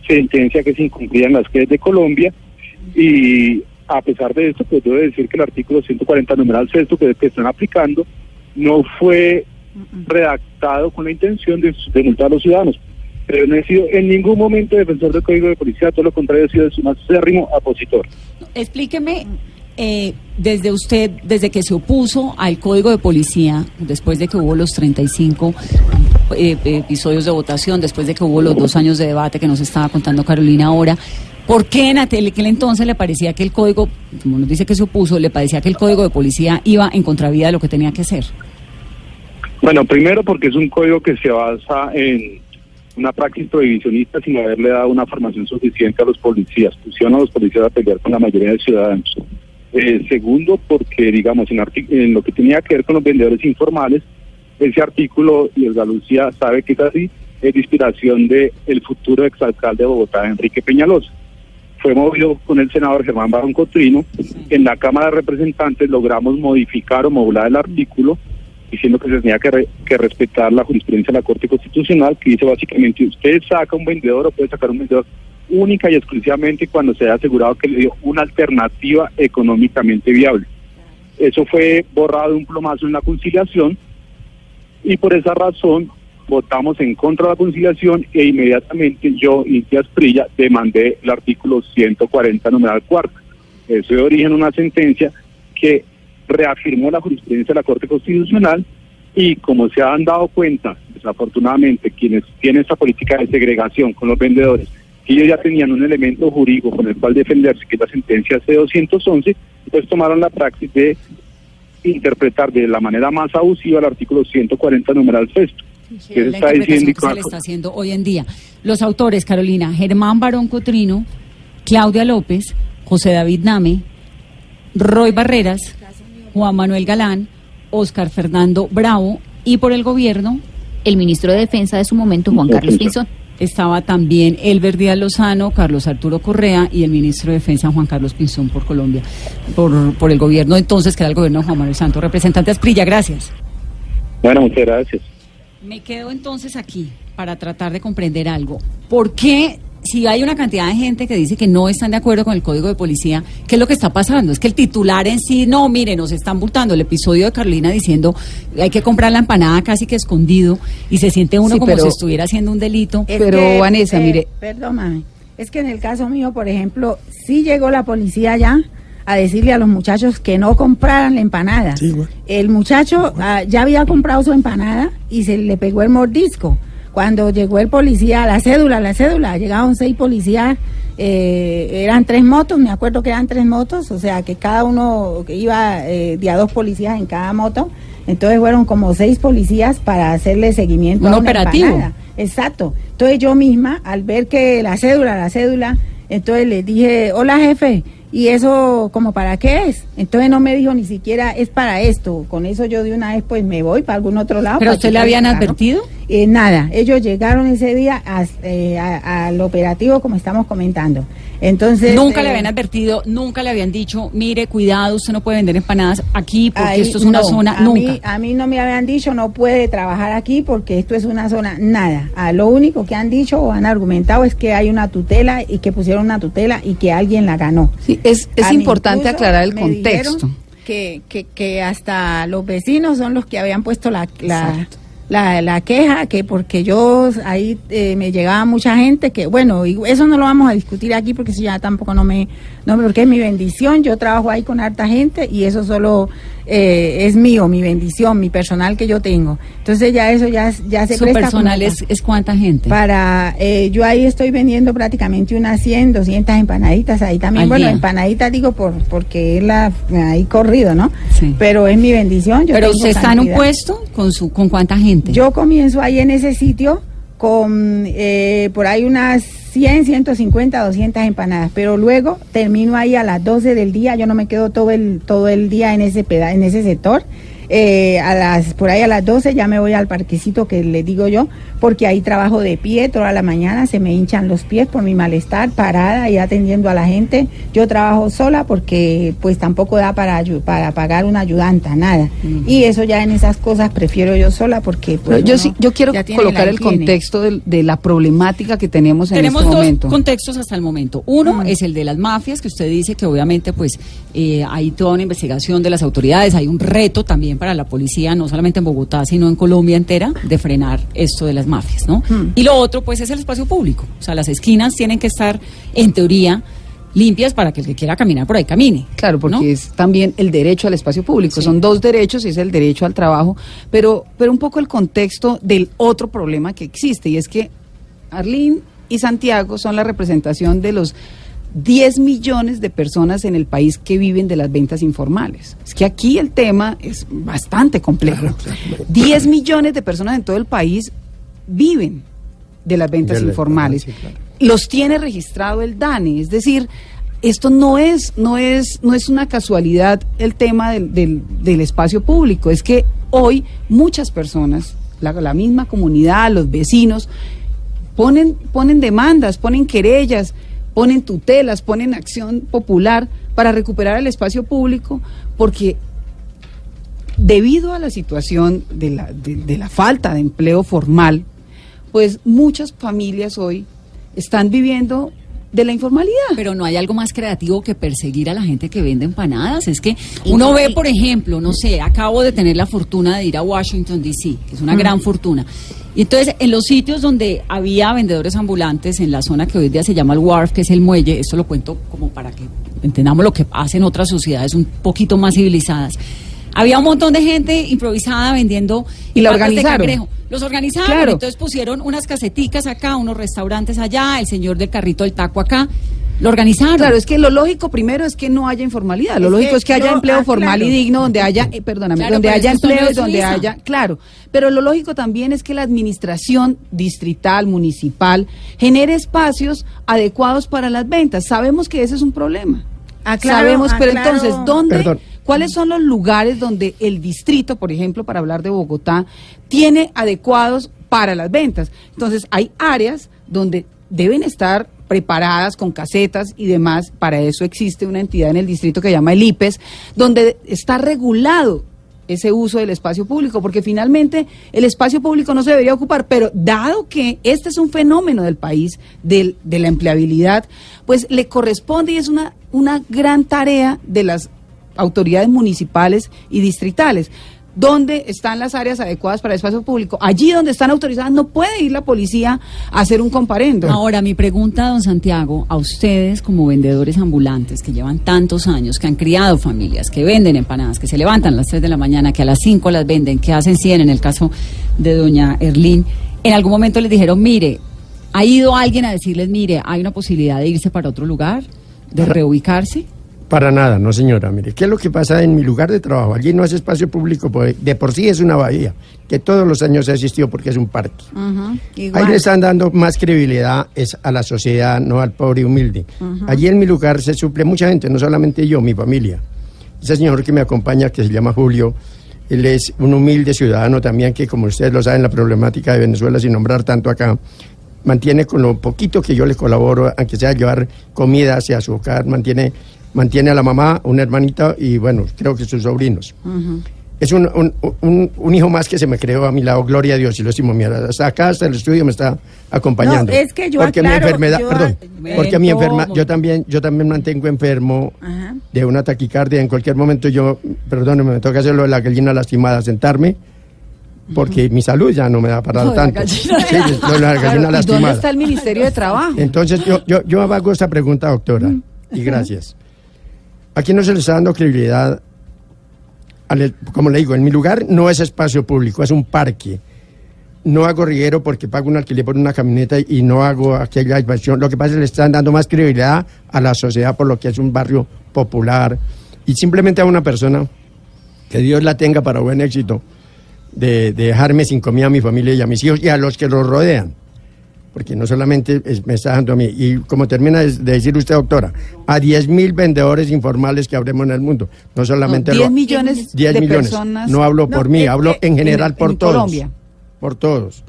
Sentencia que se incumplía en las calles de Colombia. Y a pesar de esto, pues debo decir que el artículo 140 numeral sexto que, que están aplicando no fue redactado con la intención de, de multar a los ciudadanos. Pero no he sido en ningún momento defensor del Código de Policía, todo lo contrario, he sido su más acérrimo opositor. Explíqueme, eh, desde usted, desde que se opuso al código de policía, después de que hubo los 35 eh, episodios de votación, después de que hubo los dos años de debate que nos estaba contando Carolina ahora, ¿por qué en aquel aquel entonces le parecía que el código, como nos dice que se opuso, le parecía que el código de policía iba en contravía de lo que tenía que hacer? Bueno, primero porque es un código que se basa en una praxis prohibicionista sin haberle dado una formación suficiente a los policías. Pusieron a los policías a pelear con la mayoría de ciudadanos. Eh, segundo, porque, digamos, en, en lo que tenía que ver con los vendedores informales, ese artículo, y el Galucía sabe que es así, es de inspiración de el futuro exalcalde de Bogotá, Enrique Peñalosa. Fue movido con el senador Germán Barón Cotrino. En la Cámara de Representantes logramos modificar o modular el artículo diciendo que se tenía que, re- que respetar la jurisprudencia de la Corte Constitucional, que dice básicamente, usted saca un vendedor o puede sacar un vendedor única y exclusivamente cuando se haya asegurado que le dio una alternativa económicamente viable. Eso fue borrado de un plomazo en la conciliación y por esa razón votamos en contra de la conciliación e inmediatamente yo, Intia Asprilla, demandé el artículo 140 numeral cuarto. Eso de origen una sentencia que reafirmó la jurisprudencia de la Corte Constitucional y como se han dado cuenta, desafortunadamente, quienes tienen esta política de segregación con los vendedores, ellos ya tenían un elemento jurídico con el cual defenderse, que es la sentencia C211, pues tomaron la praxis de interpretar de la manera más abusiva el artículo 140 numeral sexto. que la está diciendo que se le está haciendo hoy en día. Los autores, Carolina, Germán Barón Cotrino, Claudia López, José David Name, Roy Barreras, Juan Manuel Galán, Oscar Fernando Bravo y por el gobierno el ministro de Defensa de su momento, Juan Carlos Pinzón. Estaba también Elber Díaz Lozano, Carlos Arturo Correa y el ministro de Defensa Juan Carlos Pinzón por Colombia, por, por el gobierno entonces, que era el gobierno de Juan Manuel Santos. Representante Asprilla, gracias. Bueno, muchas gracias. Me quedo entonces aquí para tratar de comprender algo. ¿Por qué, si hay una cantidad de gente que dice que no están de acuerdo con el código de policía, qué es lo que está pasando? Es que el titular en sí, no, mire, nos están multando. El episodio de Carolina diciendo hay que comprar la empanada casi que escondido y se siente uno Sí, como pero- si estuviera haciendo un delito. Es Pero, que, Vanessa, mire- Perdón, mami. Es que en el caso mío, por ejemplo, sí llegó la policía ya a decirle a los muchachos que no compraran la empanada. El muchacho ah, ya había comprado su empanada y se le pegó el mordisco. Cuando llegó el policía, la cédula, la cédula, llegaron seis policías, eh, eran tres motos, me acuerdo que eran tres motos, o sea que cada uno que iba eh, de a dos policías en cada moto, entonces fueron como seis policías para hacerle seguimiento Un a una operativo. empanada. Exacto. Entonces yo misma, al ver que la cédula, la cédula, entonces le dije, hola jefe, ¿Y eso como para qué es? Entonces no me dijo ni siquiera es para esto. Con eso yo de una vez pues me voy para algún otro lado. ¿Pero usted le habían advertido? Eh, nada, ellos llegaron ese día a- eh, a- al operativo como estamos comentando. Entonces... Nunca eh, le habían advertido, nunca le habían dicho, mire, cuidado, usted no puede vender empanadas aquí porque Ahí esto es una no, zona, a nunca. Mí, a mí no me habían dicho no puede trabajar aquí porque esto es una zona, nada. A lo único que han dicho o han argumentado es que hay una tutela y que pusieron una tutela y que alguien la ganó. Sí, es, es A importante aclarar el contexto. Que, que, que hasta los vecinos son los que habían puesto la, la, la, la queja, que porque yo ahí eh, me llegaba mucha gente, que bueno, y eso no lo vamos a discutir aquí porque eso ya tampoco no me, no porque es mi bendición, yo trabajo ahí con harta gente y eso solo eh, es mío, mi bendición, mi personal que yo tengo. Entonces ya eso ya, ya se Su presta personal es, es cuánta gente. para eh, yo ahí estoy vendiendo prácticamente unas 100, 200 empanaditas ahí también. Al bueno, día. empanaditas digo por porque es la ahí corrido, ¿no? Sí. Pero es mi bendición. Yo Pero usted está en un puesto con su con cuánta gente. Yo comienzo ahí en ese sitio con eh, por ahí unas 100, 150, 200 empanadas, pero luego termino ahí a las 12 del día, yo no me quedo todo el todo el día en ese peda en ese sector. Eh, a las por ahí a las 12 ya me voy al parquecito que le digo yo, porque ahí trabajo de pie toda la mañana, se me hinchan los pies por mi malestar, parada y atendiendo a la gente. Yo trabajo sola porque pues tampoco da para para pagar una ayudanta, nada. Y eso ya en esas cosas prefiero yo sola porque pues yo uno sí, yo quiero colocar el contexto de, la problemática que tenemos en Tenemos este dos momento. contextos hasta el momento. Uno es el de las mafias, que usted dice que obviamente pues eh, hay toda una investigación de las autoridades, hay un reto también para la policía, no solamente en Bogotá, sino en Colombia entera, de frenar esto de las mafias, ¿no? Mm. Y lo otro pues es el espacio público. O sea, las esquinas tienen que estar, en teoría, limpias para que el que quiera caminar por ahí camine. Claro, porque ¿no? es también el derecho al espacio público. Sí. Son dos derechos y es el derecho al trabajo, pero, pero un poco el contexto del otro problema que existe y es que Arlín y Santiago son la representación de los 10 millones de personas en el país que viven de las ventas informales. Es que aquí el tema es bastante complejo. 10 millones de personas en todo el país viven de las ventas De informales. claro. Los tiene registrado el DANE, es decir, esto no es, no es, no es una casualidad el tema del, del- del espacio público, es que hoy muchas personas, la, la misma comunidad, los vecinos, ponen, ponen demandas, ponen querellas, ponen tutelas, ponen acción popular para recuperar el espacio público, porque debido a la situación de la, de, de la falta de empleo formal, pues muchas familias hoy están viviendo de la informalidad. Pero no hay algo más creativo que perseguir a la gente que vende empanadas. Es que uno ve, por ejemplo, no sé, acabo de tener la fortuna de ir a Washington, D.C., que es una gran fortuna. Y entonces, en los sitios donde había vendedores ambulantes, en la zona que hoy día se llama el Wharf, que es el muelle, esto lo cuento como para que entendamos lo que pasa en otras sociedades un poquito más civilizadas. Había un montón de gente improvisada vendiendo Y la de organizaron. Los organizaron, Claro. entonces pusieron unas caseticas acá, unos restaurantes allá, el señor del carrito del taco acá. Lo organizaron. Claro, es que lo lógico primero es que no haya informalidad. Lo Es lógico que es que haya empleo ah, formal claro. y digno, donde haya, eh, perdóname, Claro, donde haya empleo y donde haya, claro. Pero lo lógico también es que la administración distrital, municipal, genere espacios adecuados para las ventas. Sabemos que ese es un problema. Ah, claro, Sabemos, ah, pero entonces, ¿dónde? Perdón. ¿Cuáles son los lugares donde el distrito, por ejemplo, para hablar de Bogotá, tiene adecuados para las ventas? Entonces, hay áreas donde deben estar preparadas con casetas y demás. Para eso existe una entidad en el distrito que se llama el IPES, donde está regulado ese uso del espacio público, porque finalmente el espacio público no se debería ocupar, pero dado que este es un fenómeno del país, del, de la empleabilidad, pues le corresponde y es una, una gran tarea de las autoridades municipales y distritales. ¿Dónde están las áreas adecuadas para el espacio público? Allí donde están autorizadas no puede ir la policía a hacer un comparendo. Ahora, mi pregunta, don Santiago, a ustedes como vendedores ambulantes que llevan tantos años, que han criado familias, que venden empanadas, que se levantan a las 3 de la mañana, que a las 5 las venden, que hacen 100 en el caso de doña Erlín, en algún momento les dijeron, mire, ¿ha ido alguien a decirles, mire, hay una posibilidad de irse para otro lugar, de reubicarse? Para nada, no señora. Mire, ¿qué es lo que pasa en mi lugar de trabajo? Allí no es espacio público, pues, de por sí es una bahía, que todos los años ha existido porque es un parque. Ahí le están dando más credibilidad es a la sociedad, no al pobre y humilde. Allí en mi lugar se suple mucha gente, no solamente yo, mi familia. Ese señor que me acompaña, que se llama Julio, él es un humilde ciudadano también que, como ustedes lo saben, la problemática de Venezuela, sin nombrar tanto acá, mantiene con lo poquito que yo le colaboro, aunque sea llevar comida hacia su hogar, mantiene, mantiene a la mamá, una hermanita y, bueno, creo que sus sobrinos. Es un, un, un- un hijo más que se me creó a mi lado, gloria a Dios, y lo estimo, mira, hasta acá, hasta el estudio me está acompañando. No, es que yo porque mi aclaro, enfermedad, yo- perdón, porque mi enferma, yo también, yo también mantengo enfermo Ajá. de una taquicardia, en cualquier momento yo, perdóneme, me toca hacer lo de la gallina lastimada, sentarme, porque mi salud ya no me da para la tanto. gallina. Sí, de la Claro, gallina ¿Y dónde está el Ministerio de Trabajo? Entonces yo, yo, yo hago esta pregunta, doctora, y gracias. Aquí no se le está dando credibilidad, al- como le digo, en mi lugar no es espacio público, es un parque. No hago riguero porque pago un alquiler por una camioneta y no hago aquella inversión. Lo que pasa es que le están dando más credibilidad a la sociedad por lo que es un barrio popular. Y simplemente a una persona, que Dios la tenga para buen éxito, de, de dejarme sin comida a mi familia y a mis hijos y a los que los rodean porque no solamente es- me está dando a mí, y como termina de de decir usted, doctora, a 10 mil vendedores informales que habremos en el mundo, no solamente... No, 10 lo- millones 10 de millones. personas. No hablo por mí, hablo en general en- por en todos. Colombia. Por todos.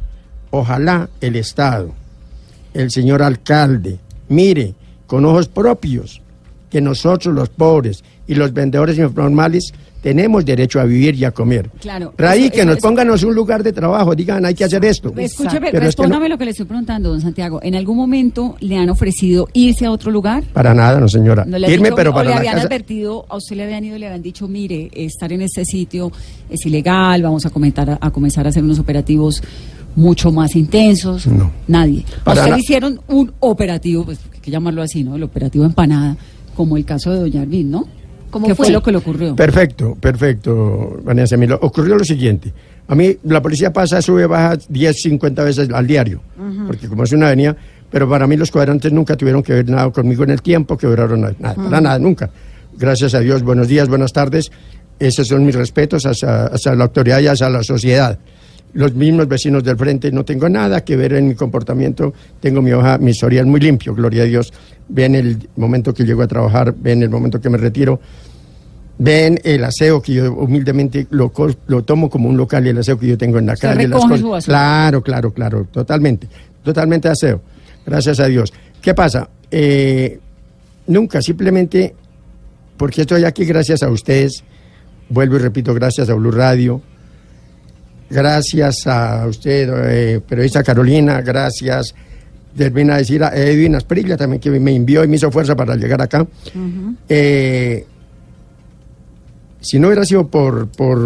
Ojalá el Estado, el señor alcalde, mire con ojos propios que nosotros los pobres y los vendedores informales tenemos derecho a vivir y a comer. Claro. Radíquenos, Eso- eso- pónganos un lugar de trabajo, digan, hay que hacer esto. Escúcheme, Pero es que no- respóndame lo que le estoy preguntando, don Santiago. ¿En algún momento le han ofrecido irse a otro lugar? Para nada, no señora. ¿No le Irme, dicho- pero o para le la habían casa. advertido, a usted le habían ido y le habían dicho, mire, estar en este sitio es ilegal, vamos a, comentar, a comenzar a hacer unos operativos mucho más intensos. No. Nadie. A Para usted na- le hicieron un operativo, pues hay que llamarlo así, ¿no? El operativo empanada, como el caso de Doña Arvin, ¿no? ¿Cómo ¿Qué fue? fue? lo que le ocurrió? Perfecto, perfecto, Vanessa. Mira, ocurrió lo siguiente. A mí la policía pasa, sube, baja 10, 50 veces al diario, porque como es una avenida, pero para mí los cuadrantes nunca tuvieron que ver nada conmigo en el tiempo que duraron nada, nada, para nada, nunca. Gracias a Dios, buenos días, buenas tardes. Esos son mis respetos hacia, hacia la autoridad y hacia la sociedad. Los mismos vecinos del frente, no tengo nada que ver en mi comportamiento, tengo mi hoja, mi historial muy limpio, gloria a Dios. Ven el momento que llego a trabajar, ven el momento que me retiro, ven el aseo que yo humildemente lo, lo tomo como un local y el aseo que yo tengo en la Usted calle. las cosas. Claro, claro, claro, totalmente, totalmente aseo. Gracias a Dios. ¿Qué pasa? Eh, nunca, simplemente porque estoy aquí gracias a ustedes, vuelvo y repito, gracias a Blue Radio, gracias a usted, eh, periodista Carolina, gracias, termina a decir a Edwin Asprilla también que me envió y me hizo fuerza para llegar acá. Eh, si no hubiera sido por, por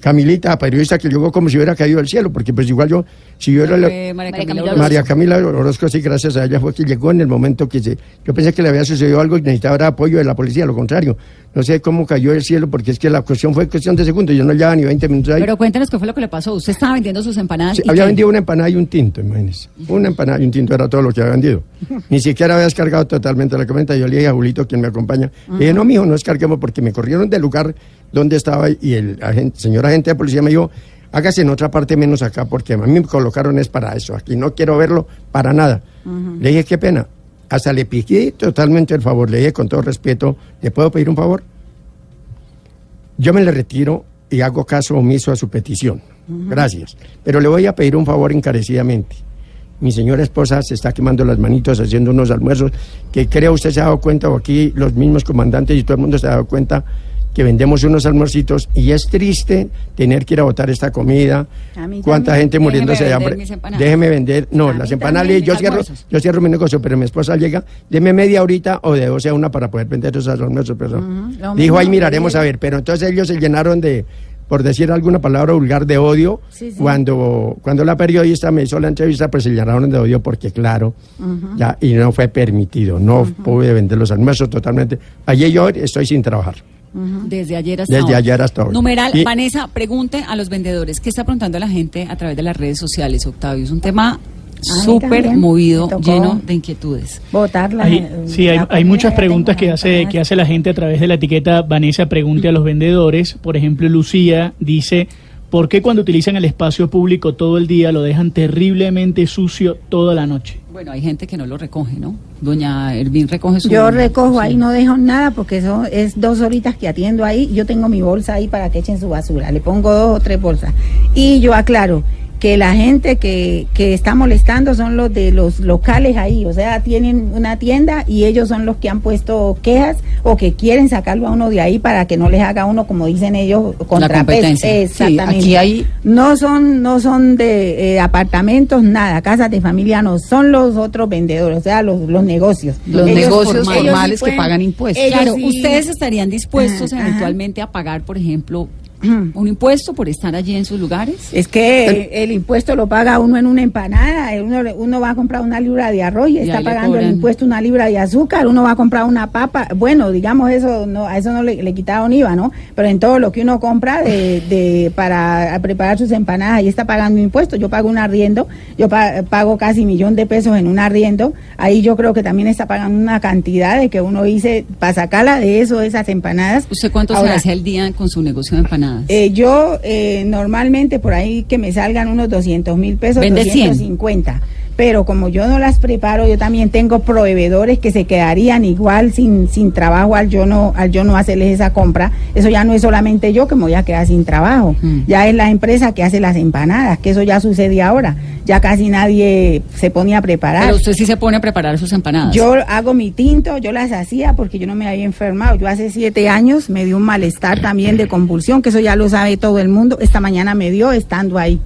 Camilita, periodista que llegó como si hubiera caído del cielo, porque pues igual yo, si yo era la- María Camila Orozco. María Camila Orozco, sí, gracias a ella fue que llegó en el momento que se... Yo pensé que le había sucedido algo y necesitaba apoyo de la policía, lo contrario. No sé cómo cayó del cielo, porque es que la cuestión fue cuestión de segundos, yo no llevaba ni 20 minutos ahí. Pero cuéntenos qué fue lo que le pasó. Usted estaba vendiendo sus empanadas. Sí, y había qué? vendido una empanada y un tinto, imagínese. Una empanada y un tinto era todo lo que había vendido. Ni siquiera había descargado totalmente la camioneta. Yo le dije a Julito, quien me acompaña, le dije, no, mijo, no descarguemos porque me corrieron del lugar donde estaba y el agente, señor agente de policía me dijo, hágase en otra parte menos acá porque a mí me colocaron es para eso. Aquí no quiero verlo para nada. Le dije, qué pena. Hasta le piqué totalmente el favor. Le dije con todo respeto, ¿le puedo pedir un favor? Yo me le retiro y hago caso omiso a su petición. Gracias. Pero le voy a pedir un favor encarecidamente. Mi señora esposa se está quemando las manitos haciendo unos almuerzos que creo usted se ha dado cuenta, o aquí los mismos comandantes y todo el mundo se ha dado cuenta que vendemos unos almuercitos y es triste tener que ir a botar esta comida. Cuánta gente muriéndose de hambre. Déjeme vender. No, A las empanadas, yo cierro, yo cierro mi negocio, pero mi esposa llega, deme media horita o de 12 a una para poder vender esos almuerzos, perdón. Lo Dijo, ahí miraremos a ver, pero entonces ellos se llenaron de, por decir alguna palabra vulgar, de odio. Sí, sí. Cuando, cuando la periodista me hizo la entrevista, pues se llenaron de odio porque, claro, ya, y no fue permitido, no pude vender los almuerzos totalmente. Ayer yo estoy sin trabajar. Desde ayer hasta Desde hoy. ayer hasta hoy. Numeral, Y- Vanessa, pregunte a los vendedores. ¿Qué está preguntando la gente a través de las redes sociales, Octavio? Es un tema súper movido, lleno de inquietudes. Votarla. Hay- sí, hay, hay muchas preguntas que hace, que hace la gente a través de la etiqueta Vanessa Pregunte a los vendedores. Por ejemplo, Lucía dice, ¿por qué cuando utilizan el espacio público todo el día lo dejan terriblemente sucio toda la noche? Bueno, hay gente que no lo recoge, ¿no? Doña Ervin recoge su... Yo recojo ahí, no dejo nada porque eso es dos horitas que atiendo ahí. Yo tengo mi bolsa ahí para que echen su basura. Le pongo dos o tres bolsas. Y yo aclaro que la gente que, que está molestando son los de los locales ahí. O sea, tienen una tienda y ellos son los que han puesto quejas o que quieren sacarlo a uno de ahí para que no les haga uno, como dicen ellos, contrapeso. competencia. Sí, Exactamente. aquí hay- No son, no son de eh, apartamentos, nada, casas de familia no, son los otros vendedores, o sea, los, los negocios. Los Ellos negocios sí formales que pagan impuestos. Claro, sí- ustedes estarían dispuestos Ajá, ajá. eventualmente a pagar, por ejemplo, un impuesto por estar allí en sus lugares. Es que el, el impuesto lo paga uno en una empanada, uno, uno va a comprar una libra de arroz y está pagando el impuesto una libra de azúcar, uno va a comprar una papa, bueno, digamos eso, no, a eso no le, le quitaron IVA, ¿no? Pero en todo lo que uno compra de, de, para preparar sus empanadas, ahí está pagando impuestos, yo pago un arriendo, yo pa- pago casi millón de pesos en un arriendo, ahí yo creo que también está pagando una cantidad de que uno dice, para sacarla de eso, esas empanadas. ¿Usted cuánto Ahora, se hace al día con su negocio de empanadas? Eh, yo eh, normalmente por ahí que me salgan unos 200 mil pesos, Vende 100. 250. Pero como yo no las preparo, yo también tengo proveedores que se quedarían igual sin, sin trabajo al yo no al yo no hacerles esa compra. Eso ya no es solamente yo que me voy a quedar sin trabajo. Mm. Ya es la empresa que hace las empanadas, que eso ya sucede ahora. Ya casi nadie se pone a preparar. Pero usted sí se pone a preparar sus empanadas. Yo hago mi tinto, yo las hacía porque yo no me había enfermado. Yo hace siete años me dio un malestar también de convulsión, que eso ya lo sabe todo el mundo. Esta mañana me dio estando ahí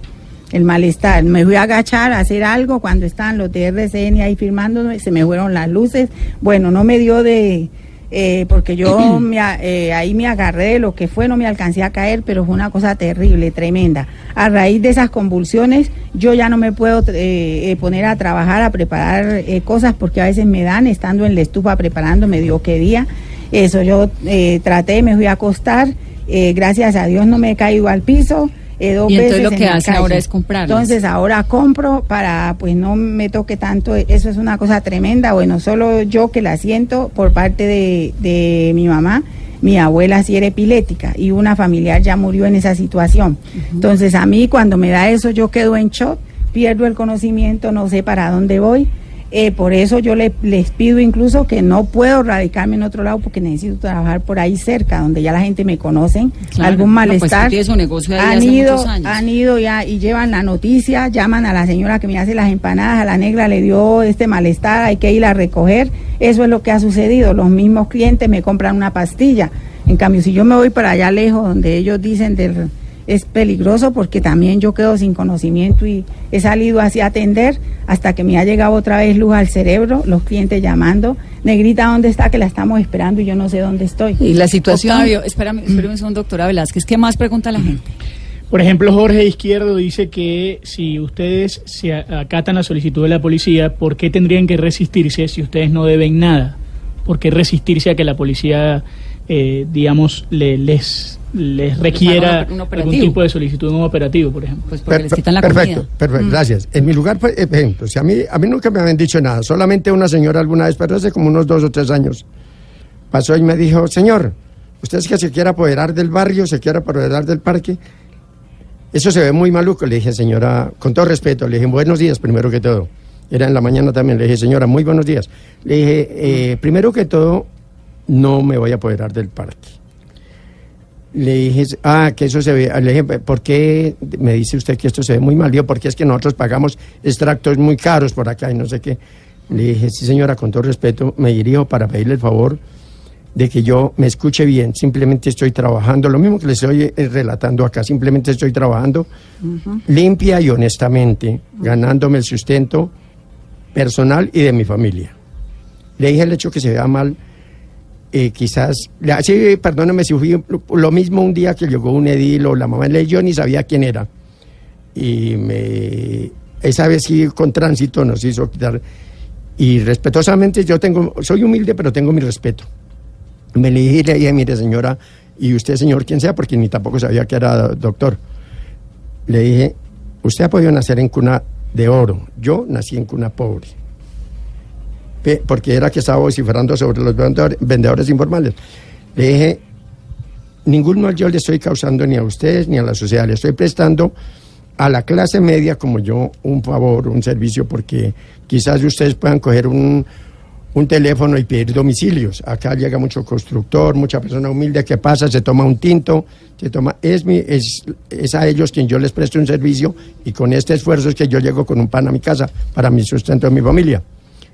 el malestar. Me fui a agachar a hacer algo cuando estaban los de RCN ahí firmándome, se me fueron las luces. Bueno, no me dio de... eh, porque yo me eh, ahí me agarré de lo que fue, no me alcancé a caer, pero fue una cosa terrible, tremenda. A raíz de esas convulsiones, yo ya no me puedo eh, eh, poner a trabajar, a preparar eh, cosas, porque a veces me dan, estando en la estufa preparando, me dio que día. Eso yo eh, traté, me fui a acostar, gracias a Dios no me he caído al piso. Eh, dos Y entonces veces lo que hace ahora es comprarlas. Entonces ahora compro para pues no me toque tanto, eso es una cosa tremenda, bueno, solo yo que la siento por parte de, de mi mamá, mi abuela sí era epiléptica y una familiar ya murió en esa situación. Entonces a mí cuando me da eso yo quedo en shock, pierdo el conocimiento, no sé para dónde voy. Eh, por eso yo le- les pido incluso que no puedo radicarme en otro lado porque necesito trabajar por ahí cerca, donde ya la gente me conocen, Claro. algún No, pues, malestar. usted tiene su negocio han hace ido, años. han ido ya y llevan la noticia, llaman a la señora que me hace las empanadas, a la negra le dio este malestar, hay que ir a recoger. Eso es lo que ha sucedido. Los mismos clientes me compran una pastilla. En cambio, si yo me voy para allá lejos, donde ellos dicen del es peligroso porque también yo quedo sin conocimiento y he salido así a atender hasta que me ha llegado otra vez luz al cerebro, los clientes llamando, negrita, ¿dónde está? Que la estamos esperando y yo no sé dónde estoy. Y la situación... Octavio, espérame, espérame un segundo, doctora Velázquez. ¿Qué más pregunta la gente? Por ejemplo, Jorge Izquierdo dice que si ustedes se a- acatan la solicitud de la policía, ¿por qué tendrían que resistirse si ustedes no deben nada? ¿Por qué resistirse a que la policía, eh, digamos, le- les, les requiera un algún tipo de solicitud en un operativo, por ejemplo? Pues Per- perfecto, perfecto, gracias. En mi lugar, pues, ejemplo, si a mí, a mí nunca me habían dicho nada, solamente una señora alguna vez, pero hace como unos dos o tres años, pasó y me dijo, señor, usted es que se quiere apoderar del barrio, se quiere apoderar del parque, eso se ve muy maluco. Le dije, señora, con todo respeto, le dije, buenos días, primero que todo. Era en la mañana también, le dije, señora, muy buenos días. Le dije, eh, primero que todo, no me voy a apoderar del parque. Le dije, ah, que eso se ve, le dije, ¿por qué me dice usted que esto se ve muy mal? Digo, porque es que nosotros pagamos extractos muy caros por acá y no sé qué. Le dije, sí señora, con todo respeto, me dirijo para pedirle el favor de que yo me escuche bien, simplemente estoy trabajando, lo mismo que les estoy eh, relatando acá, simplemente estoy trabajando limpia y honestamente, ganándome el sustento personal y de mi familia. Le dije el hecho que se vea mal, eh, quizás, sí, perdóname si fui lo mismo un día que llegó un edil o la mamá de yo ni sabía quién era. Y me, esa vez sí con tránsito nos hizo quitar. Y respetuosamente yo tengo, soy humilde, pero tengo mi respeto. Me le dije, le dije, mire señora, y usted señor, quien sea, porque ni tampoco sabía que era doctor. Le dije, usted ha podido nacer en cuna de oro. Yo nací en cuna pobre. Porque era que estaba vociferando sobre los vendedor- vendedores informales. Le dije, ningún mal yo le estoy causando ni a ustedes ni a la sociedad. Le estoy prestando a la clase media como yo un favor, un servicio, porque quizás ustedes puedan coger un, un teléfono y pedir domicilios. Acá llega mucho constructor, mucha persona humilde que pasa, se toma un tinto, se toma, es, mi, es, es a ellos quien yo les presto un servicio y con este esfuerzo es que yo llego con un pan a mi casa para mi sustento de mi familia.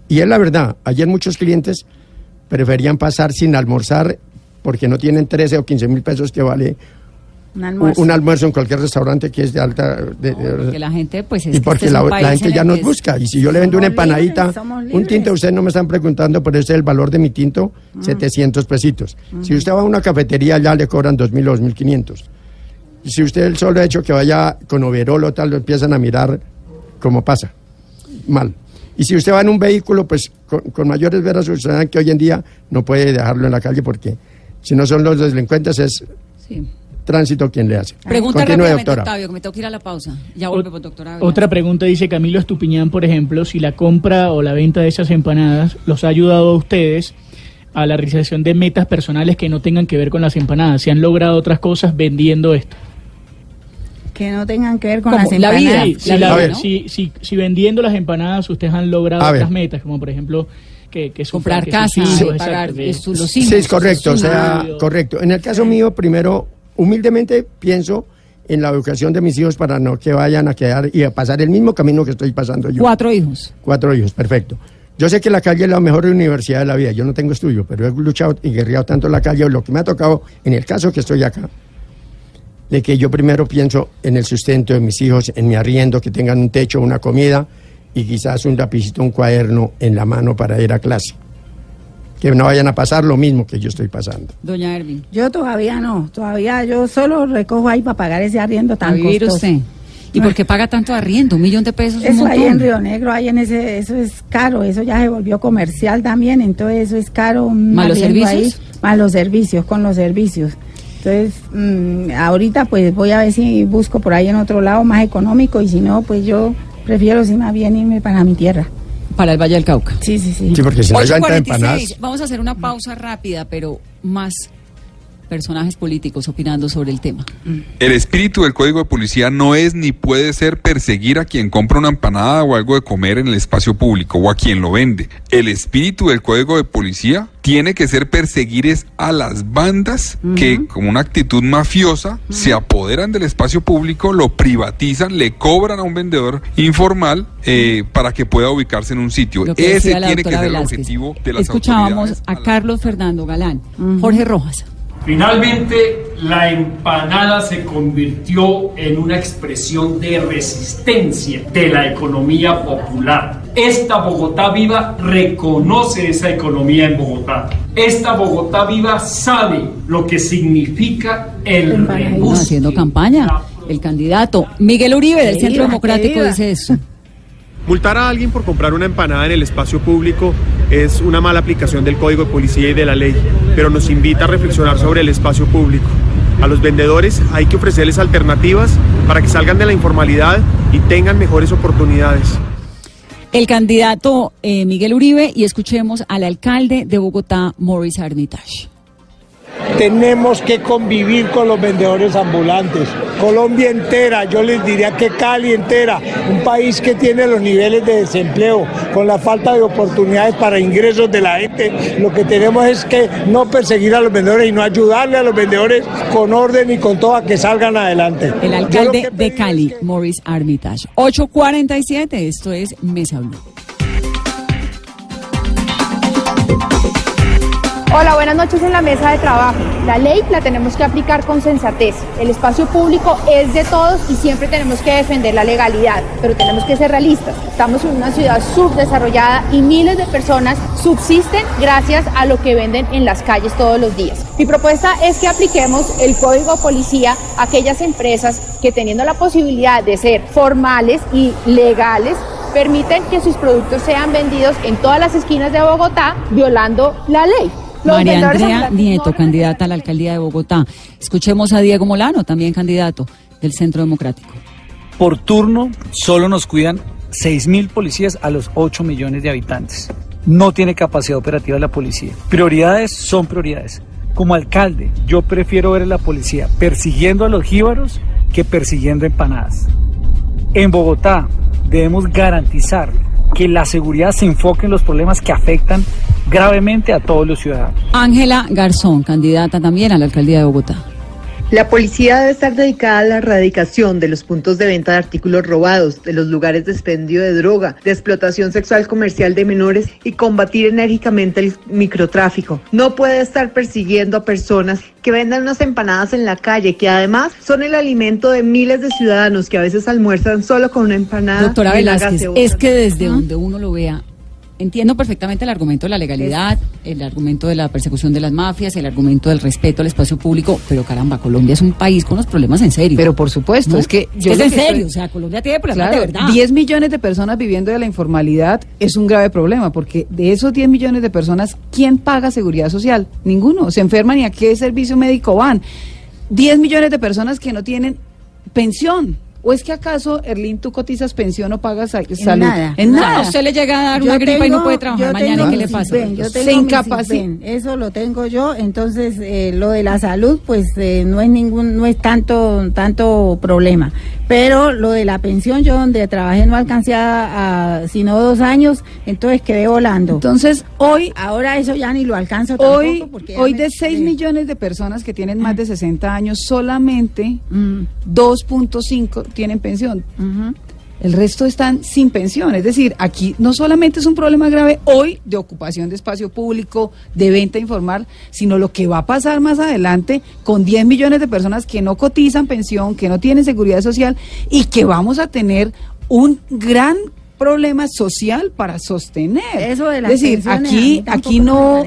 Y es la verdad, ayer muchos clientes preferían pasar sin almorzar porque no tienen 13 o 15 mil pesos que vale Un almuerzo. un almuerzo en cualquier restaurante que es de alta... de- de- Porque la gente, pues es y que porque este es la, gente en ya nos busca. Y si yo le vendo una empanadita, libres, un tinto, ustedes no me están preguntando, pero ese es el valor de mi tinto, Mm. 700 pesitos. Si usted va a una cafetería, ya le cobran 2.000 o 2.500. Y si usted el solo hecho que vaya con overol o tal, lo empiezan a mirar como pasa. Mal. Y si usted va en un vehículo, pues con, con mayores veras, saben que hoy en día no puede dejarlo en la calle porque si no son los delincuentes es Sí. tránsito quien le hace. Pregunta Continúe, doctora. Octavio, que me tengo que ir a la pausa. Ya vuelve, doctora. Otra pregunta dice Camilo Estupiñán, por ejemplo, si la compra o la venta de esas empanadas los ha ayudado a ustedes a la realización de metas personales que no tengan que ver con las empanadas, si han logrado otras cosas vendiendo esto. Que no tengan que ver con ¿Cómo? las La vida. empanadas. Sí, si, La la- vida, ¿no? si- si- si vendiendo las empanadas ustedes han logrado A ver. otras metas, como por ejemplo que, que sufran, Comprar que casa, hijos, sí, exacto, pagar esto, los Sí, hijos. es correcto, o sea, correcto. En el caso mío, primero, humildemente pienso en la educación de mis hijos para no que vayan a quedar y a pasar el mismo camino que estoy pasando yo. Cuatro hijos. Cuatro hijos, perfecto. Yo sé que la calle es la mejor universidad de la vida. Yo no tengo estudio, pero he luchado y guerreado tanto en la calle. Lo que me ha tocado, en el caso que estoy acá, de que yo primero pienso en el sustento de mis hijos, en mi arriendo, que tengan un techo, una comida y quizás un lapicito, un cuaderno en la mano para ir a clase. Que no vayan a pasar lo mismo que yo estoy pasando. Doña Ervin. Yo todavía no, todavía yo solo recojo ahí para pagar ese arriendo tan vivir costoso. usted. ¿Y por qué paga tanto arriendo? Un millón de pesos. un Eso ahí montón. en Río Negro, ahí en ese, eso es caro, eso ya se volvió comercial también, entonces eso es caro. un ¿Más los arriendo servicios? Ahí, más los servicios, con los servicios. Entonces, mm, ahorita pues voy a ver si busco por ahí en otro lado más económico y si no, pues yo prefiero si más bien irme para mi tierra. Para el Valle del Cauca. Sí, sí, sí. Sí, porque si no hay venta de 8:46. empanadas. Vamos a hacer una pausa rápida, pero más personajes políticos opinando sobre el tema. El espíritu del código de policía no es ni puede ser perseguir a quien compra una empanada o algo de comer en el espacio público o a quien lo vende. El espíritu del código de policía tiene que ser perseguir es a las bandas que con una actitud mafiosa se apoderan del espacio público, lo privatizan, le cobran a un vendedor informal eh, para que pueda ubicarse en un sitio. Ese tiene que ser el objetivo de las Escuchábamos autoridades. a Carlos Fernando Galán. Jorge Rojas. Finalmente, la empanada se convirtió en una expresión de resistencia de la economía popular. Esta Bogotá viva reconoce esa economía en Bogotá. Esta Bogotá viva sabe lo que significa el rebusque. haciendo campaña. El candidato Miguel Uribe del Centro Democrático dice eso. Multar a alguien por comprar una empanada en el espacio público es una mala aplicación del código de policía y de la ley, pero nos invita a reflexionar sobre el espacio público. A los vendedores hay que ofrecerles alternativas para que salgan de la informalidad y tengan mejores oportunidades. El candidato eh, Miguel Uribe y escuchemos al alcalde de Bogotá, Maurice Armitage. Tenemos que convivir con los vendedores ambulantes. Colombia entera, yo les diría que Cali entera, un país que tiene los niveles de desempleo, con la falta de oportunidades para ingresos de la gente, lo que tenemos es que no perseguir a los vendedores y no ayudarle a los vendedores con orden y con todo a que salgan adelante. El alcalde que de Cali, Maurice Armitage. 847, esto es Mesa Blue. Hola, buenas noches en la mesa de trabajo. La ley la tenemos que aplicar con sensatez. El espacio público es de todos y siempre tenemos que defender la legalidad, pero tenemos que ser realistas. Estamos en una ciudad subdesarrollada y miles de personas subsisten gracias a lo que venden en las calles todos los días. Mi propuesta es que apliquemos el código policía a aquellas empresas que teniendo la posibilidad de ser formales y legales, permiten que sus productos sean vendidos en todas las esquinas de Bogotá violando la ley. María Andrea Nieto, candidata a la alcaldía de Bogotá. Escuchemos a Diego Molano, también candidato del Centro Democrático. Por turno solo nos cuidan 6.000 policías a los 8 millones de habitantes. No tiene capacidad operativa la policía. Prioridades son prioridades. Como alcalde, yo prefiero ver a la policía persiguiendo a los jíbaros que persiguiendo empanadas. En Bogotá debemos garantizar que la seguridad se enfoque en los problemas que afectan gravemente a todos los ciudadanos. Ángela Garzón, candidata también a la alcaldía de Bogotá. La policía debe estar dedicada a la erradicación de los puntos de venta de artículos robados, de los lugares de expendio de droga, de explotación sexual comercial de menores y combatir enérgicamente el microtráfico. No puede estar persiguiendo a personas que vendan unas empanadas en la calle, que además son el alimento de miles de ciudadanos que a veces almuerzan solo con una empanada. Doctora Velázquez, es que desde donde uno lo vea, entiendo perfectamente el argumento de la legalidad, el argumento de la persecución de las mafias, el argumento del respeto al espacio público, pero caramba, Colombia es un país con los problemas en serio. Pero por supuesto, ¿No? es que Es yo que es en serio, estoy- o sea, Colombia tiene problemas Claro, de verdad. 10 millones de personas viviendo de la informalidad es un grave problema, porque de esos 10 millones de personas, ¿quién paga seguridad social? Ninguno. Se enferman y a qué servicio médico van. 10 millones de personas que no tienen pensión. ¿O es que acaso, Erlín, tú cotizas pensión o pagas sa- salud? nada, En nada. nada. A usted le llega a dar Yo una gripa y no puede trabajar mañana, tengo ¿y qué le pasa? Yo Se tengo mi incapacita. Eso lo tengo yo, entonces eh, lo de la salud pues eh, no es ningún no es tanto tanto problema, pero lo de la pensión yo donde trabajé no alcancé a, a- sino dos años, entonces quedé volando. Entonces hoy ahora eso ya ni lo alcanzo tampoco Hoy, porque hoy me- de 6 millones de personas que tienen más de 60 años, solamente Mm. 2.5 tienen pensión. El resto están sin pensión. Es decir, aquí no solamente es un problema grave hoy de ocupación de espacio público, de venta informal, sino lo que va a pasar más adelante con 10 millones de personas que no cotizan pensión, que no tienen seguridad social y que vamos a tener un gran problema social para sostener. Eso de las es decir, aquí, aquí no,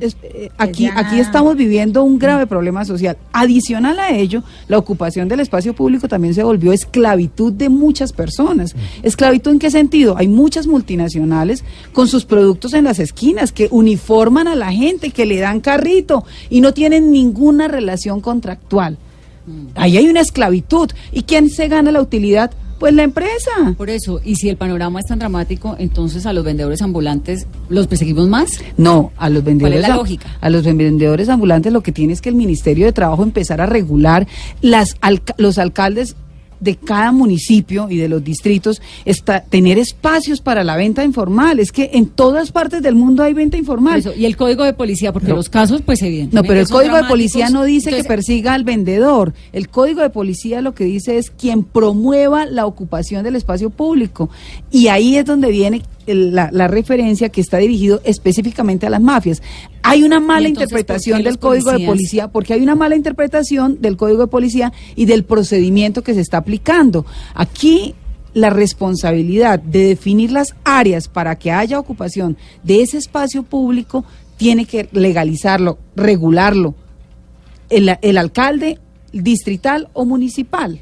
es- eh, aquí, aquí estamos viviendo un grave problema social. Adicional a ello, la ocupación del espacio público también se volvió esclavitud de muchas personas. ¿Esclavitud en qué sentido? Hay muchas multinacionales con sus productos en las esquinas que uniforman a la gente, que le dan carrito y no tienen ninguna relación contractual. Ahí hay una esclavitud. ¿Y quién se gana la utilidad? Pues la empresa. Por eso, y si el panorama es tan dramático, entonces a los vendedores ambulantes los perseguimos más. No, a los vendedores. la am- lógica? A los vendedores ambulantes lo que tiene es que el Ministerio de Trabajo empezar a regular las los alcaldes de cada municipio y de los distritos está tener espacios para la venta informal. Es que en todas partes del mundo hay venta informal. Eso, y el código de policía, porque No. los casos, pues evidentemente. No, pero el código de policía no dice que persiga al vendedor. El código de policía lo que dice es quien promueva la ocupación del espacio público. Y ahí es donde viene la, la referencia que está dirigido específicamente a las mafias. Hay una mala entonces, interpretación ¿por qué del código de policía, porque hay una mala interpretación del código de policía y del procedimiento que se está aplicando. Aquí la responsabilidad de definir las áreas para que haya ocupación de ese espacio público tiene que legalizarlo, regularlo, el, el alcalde distrital o municipal.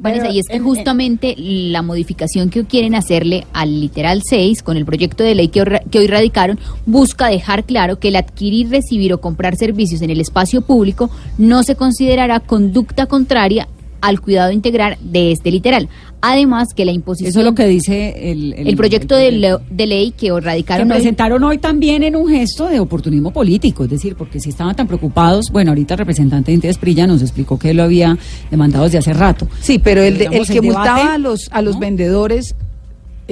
Vanessa, y es que en- justamente la modificación que quieren hacerle al literal 6 con el proyecto de ley que, que hoy radicaron busca dejar claro que el adquirir, recibir o comprar servicios en el espacio público no se considerará conducta contraria al cuidado integral de este literal. Además que la imposición... Eso es lo que dice el, el, proyecto de, le- de ley que que radicaron hoy- presentaron hoy también en un gesto de oportunismo político, es decir, porque si estaban tan preocupados, bueno, ahorita el representante de Prilla nos explicó que él lo había demandado desde hace rato. Sí, pero el, de- el digamos, que debate, multaba a los, a los vendedores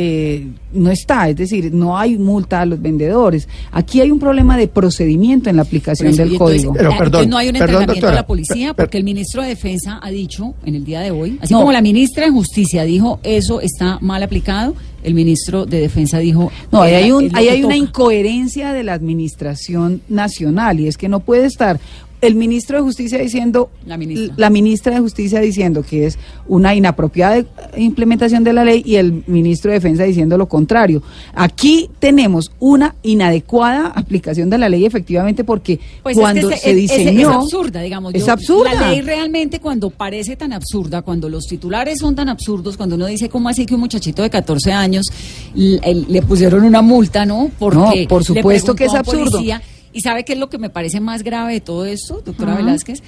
eh, no está, es decir, no hay multa a los vendedores. Aquí hay un problema de procedimiento en la aplicación eso, del entonces, código. Pero, perdón, no hay un perdón, entrenamiento doctora, de la policía, per- porque el ministro de Defensa ha dicho en el día de hoy, así No. como la ministra de Justicia dijo eso está mal aplicado, el ministro de Defensa dijo No, ahí hay, un, ahí hay una incoherencia de la administración nacional y es que no puede estar el ministro de Justicia diciendo, La ministra. la ministra de Justicia diciendo que es una inapropiada implementación de la ley y el ministro de Defensa diciendo lo contrario. Aquí tenemos una inadecuada aplicación de la ley efectivamente porque Pues es que cuando se es- diseñó... Es, absurda, digamos. Es yo- absurda. La ley realmente cuando parece tan absurda, cuando los titulares son tan absurdos, cuando uno dice, ¿cómo así que un muchachito de 14 años le pusieron una multa, ¿no? Porque No, por le supuesto que es absurdo. policía. ¿Y sabe qué es lo que me parece más grave de todo esto, doctora. Velázquez?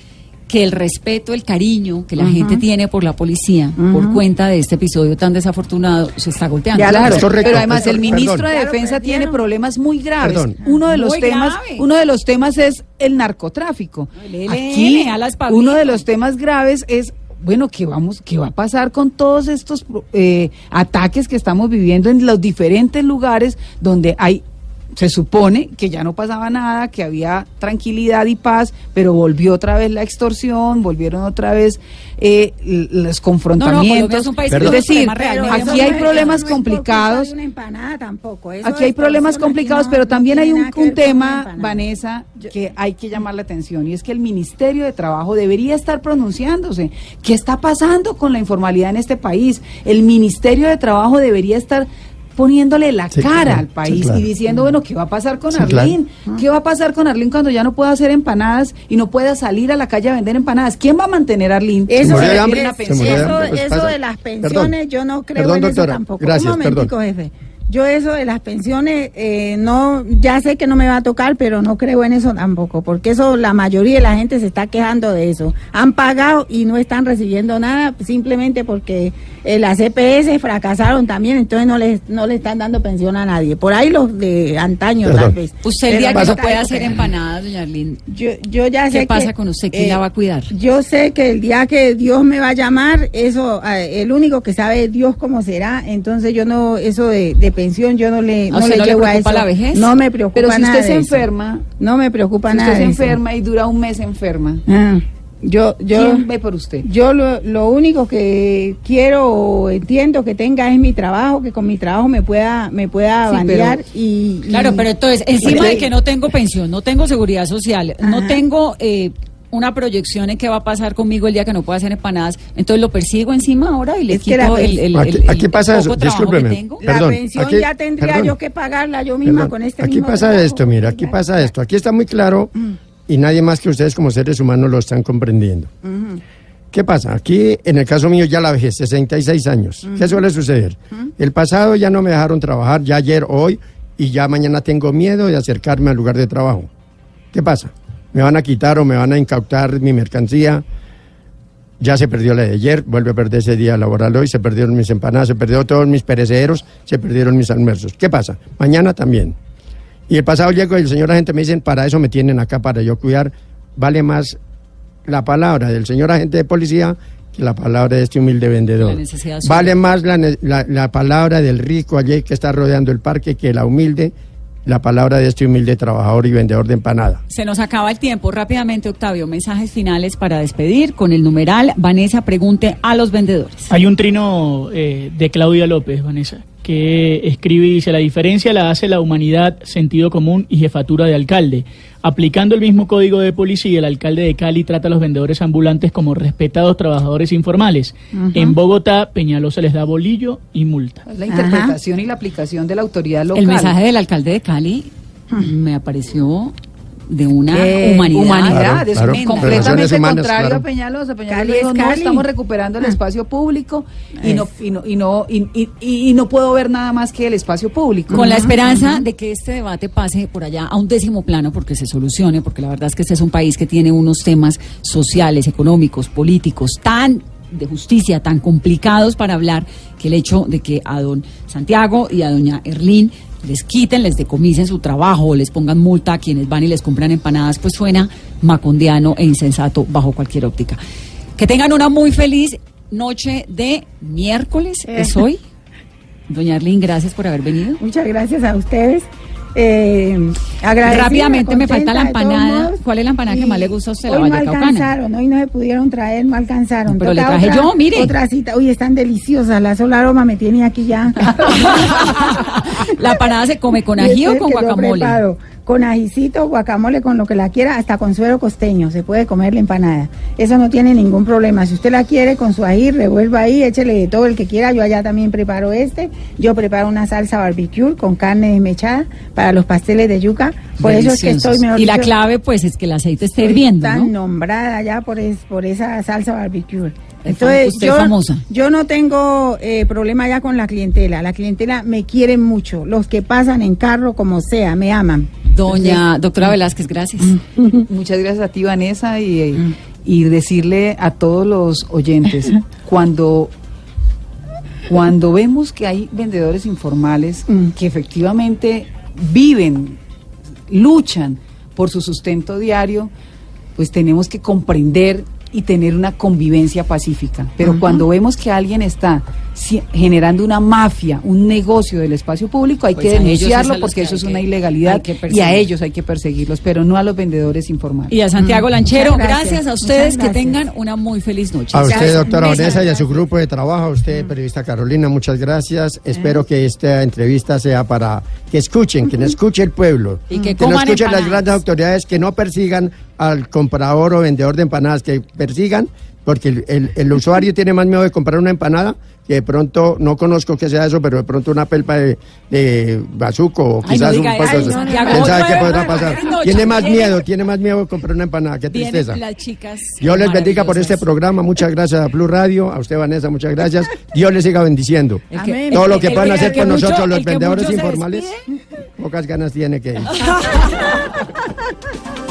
que el respeto, el cariño que la gente tiene por la policía, por cuenta de este episodio tan desafortunado, se está golpeando. Ya, claro, Es correcto, pero además el ministro Perdón. de Defensa tiene problemas muy graves. Perdón. Uno de los Muy temas, grave. uno de los temas es el narcotráfico. El Aquí ELN, alas uno de los temas graves es bueno, ¿qué vamos, qué va a pasar con todos estos eh, ataques que estamos viviendo en los diferentes lugares donde hay se supone que ya no pasaba nada, que había tranquilidad y paz, pero volvió otra vez la extorsión, volvieron otra vez eh, los confrontamientos. es un país es decir, aquí hay problemas no complicados. Aquí hay problemas complicados, no- pero no también hay un, un tema. Vanessa, que hay que llamar la atención y es que el Ministerio de Trabajo debería estar pronunciándose. ¿Qué está pasando con la informalidad en este país? El Ministerio de Trabajo debería estar poniéndole la Sí, cara claro, al sí, país claro. y diciendo, bueno, ¿qué va a pasar con Sí, Arlín? ¿Qué va a pasar con Arlín cuando ya no pueda hacer empanadas y no pueda salir a la calle a vender empanadas? ¿Quién va a mantener a Arlín? Eso, de hambre, eso- pues eso de las pensiones, Perdón. yo no creo Perdón, en doctora. eso tampoco. Gracias, Un momentico, perdón. jefe. Yo eso de las pensiones, eh, no, ya sé que no me va a tocar, pero no creo en eso tampoco, porque eso la mayoría de la gente se está quejando de eso. Han pagado y no están recibiendo nada simplemente porque eh, las CPS fracasaron también, entonces no les no le están dando pensión a nadie. Por ahí los de antaño Perdón. tal vez. Usted el día que pasa- no puede hacer empanadas, doña Arlene, yo, yo ya sé ¿qué pasa que, con usted? ¿Quién eh, la va a cuidar? Yo sé que el día que Dios me va a llamar, eso, eh, el único que sabe es Dios cómo será. Entonces yo no, eso de, de pensión, yo no le, ¿A no le no le llevo a preocupa eso. la vejez? No me preocupa Pero si nada usted se enferma, no me preocupa si nada. usted se enferma y dura un mes enferma, Ah, yo, yo, ¿quién ve por usted? yo lo, lo único que quiero o entiendo que tenga es mi trabajo, que con mi trabajo me pueda, me pueda Sí, bandear pero- y, y- Claro, pero entonces, encima de que no tengo pensión, no tengo seguridad social, no tengo eh, una proyección en qué va a pasar conmigo el día que no pueda hacer empanadas, entonces lo persigo encima ahora y le Es la quito el, el, Aquí- el- aquí el pasa poco eso, que discúlpeme. tengo. la Perdón, pensión aquí- ya tendría perdón. yo que pagarla yo misma Perdón, con este aquí mismo pasa trabajo. esto, mira, aquí pasa esto. Aquí está muy claro y nadie más que ustedes como seres humanos lo están comprendiendo. ¿Qué pasa? Aquí, en el caso mío, ya la vejez, 66 años. ¿Qué suele suceder? El pasado ya no me dejaron trabajar, ya ayer, hoy, y ya mañana tengo miedo de acercarme al lugar de trabajo. ¿Qué pasa? Me van a quitar o me van a incautar mi mercancía. Ya se perdió la de ayer, vuelve a perder ese día laboral hoy, se perdieron mis empanadas, se perdió todos mis perecederos, se perdieron mis almuerzos. ¿Qué pasa? Mañana también. Y el pasado llego y el señor agente me dicen, para eso me tienen acá, para yo cuidar. Vale más la palabra del señor agente de policía que la palabra de este humilde vendedor. Vale más la, la- la palabra del rico allí que está rodeando el parque que la humilde, la palabra de este humilde trabajador y vendedor de empanada. Se nos acaba el tiempo. Rápidamente, Octavio, mensajes finales para despedir con el numeral. Vanessa pregunte a los vendedores. Hay un trino eh, de Claudia López, Vanessa, que escribe y dice, la diferencia la hace la humanidad, sentido común y jefatura de alcalde. Aplicando el mismo código de policía, el alcalde de Cali trata a los vendedores ambulantes como respetados trabajadores informales. En Bogotá, Peñalosa les da bolillo y multa. La interpretación y la aplicación de la autoridad local. El mensaje del alcalde de Cali me apareció de una Eh, humanidad. humanidad, es claro. completamente humanas, contrario claro. a Peñalosa. Peñalosa Cali dijo, es no, Cali". estamos recuperando el espacio público y no, y, no, y, no, y, y- y no puedo ver nada más que el espacio público. Con la esperanza de que este debate pase por allá a un décimo plano, porque se solucione, porque la verdad es que este es un país que tiene unos temas sociales, económicos, políticos tan de justicia, tan complicados para hablar, que el hecho de que a don Santiago y a doña Erlín les quiten, les decomisen su trabajo o les pongan multa a quienes van y les compran empanadas, pues suena macondiano e insensato bajo cualquier óptica. Que tengan una muy feliz noche de miércoles, es hoy. Doña Erlín, gracias por haber venido. Muchas gracias a ustedes. Eh, Rápidamente me falta la empanada. modos. ¿Cuál es la empanada que más le gusta a usted? La Hoy no vallecaucana. alcanzaron, hoy no se pudieron traer, no alcanzaron. No, pero le Toca traje otra- yo, mire. Otra cita. Uy, están deliciosas. La sola aroma me tiene aquí ya. ¿La empanada se come con ají o este con guacamole? preparo, Con ajicito, guacamole, con lo que la quiera, hasta con suero costeño, se puede comer la empanada. Eso no tiene ningún problema. Si usted la quiere con su ají, revuelva ahí, échele de todo el que quiera. Yo allá también preparo este. Yo preparo una salsa barbecue con carne desmechada para los pasteles de yuca. Por eso es que estoy mejor Y la dicho, clave, pues, es que el aceite esté hirviendo, tan ¿no? nombrada ya por, es- por esa salsa barbecue. Es Entonces, yo, famosa. yo no tengo eh, problema ya con la clientela. La clientela me quiere mucho. Los que pasan en carro, como sea, me aman. Doña doctora Velázquez, gracias. Muchas gracias a ti, Vanessa, y, y decirle a todos los oyentes, cuando, cuando vemos que hay vendedores informales que efectivamente viven, luchan por su sustento diario, pues tenemos que comprender y tener una convivencia pacífica. Pero cuando vemos que alguien está si- generando una mafia, un negocio del espacio público, hay Pues que denunciarlo porque que eso es que- una ilegalidad que y a ellos hay que perseguirlos, pero no a los vendedores informales. Y a Santiago Mm. Lanchero, gracias. gracias. a ustedes, que tengan una muy feliz noche. A usted, doctora. Vanessa, y a su grupo de trabajo, a usted, periodista Carolina, muchas gracias. Espero que esta entrevista sea para que escuchen, que no escuche el pueblo, Y que no escuchen las grandes autoridades, que no persigan al comprador o vendedor de empanadas, que persigan, porque el, el- el usuario tiene más miedo de comprar una empanada que de pronto, no conozco que sea eso, pero de pronto una pelpa de, de bazuco o Ay, no quizás diga un poco Tiene más miedo, tiene más miedo de comprar una empanada, qué tristeza. las chicas. Dios les bendiga por este programa. Muchas gracias a Blue Radio, a usted Vanessa, muchas gracias. Dios les siga bendiciendo. Que- Todo lo que- puedan hacer por nosotros los vendedores informales, pocas ganas tiene que ir.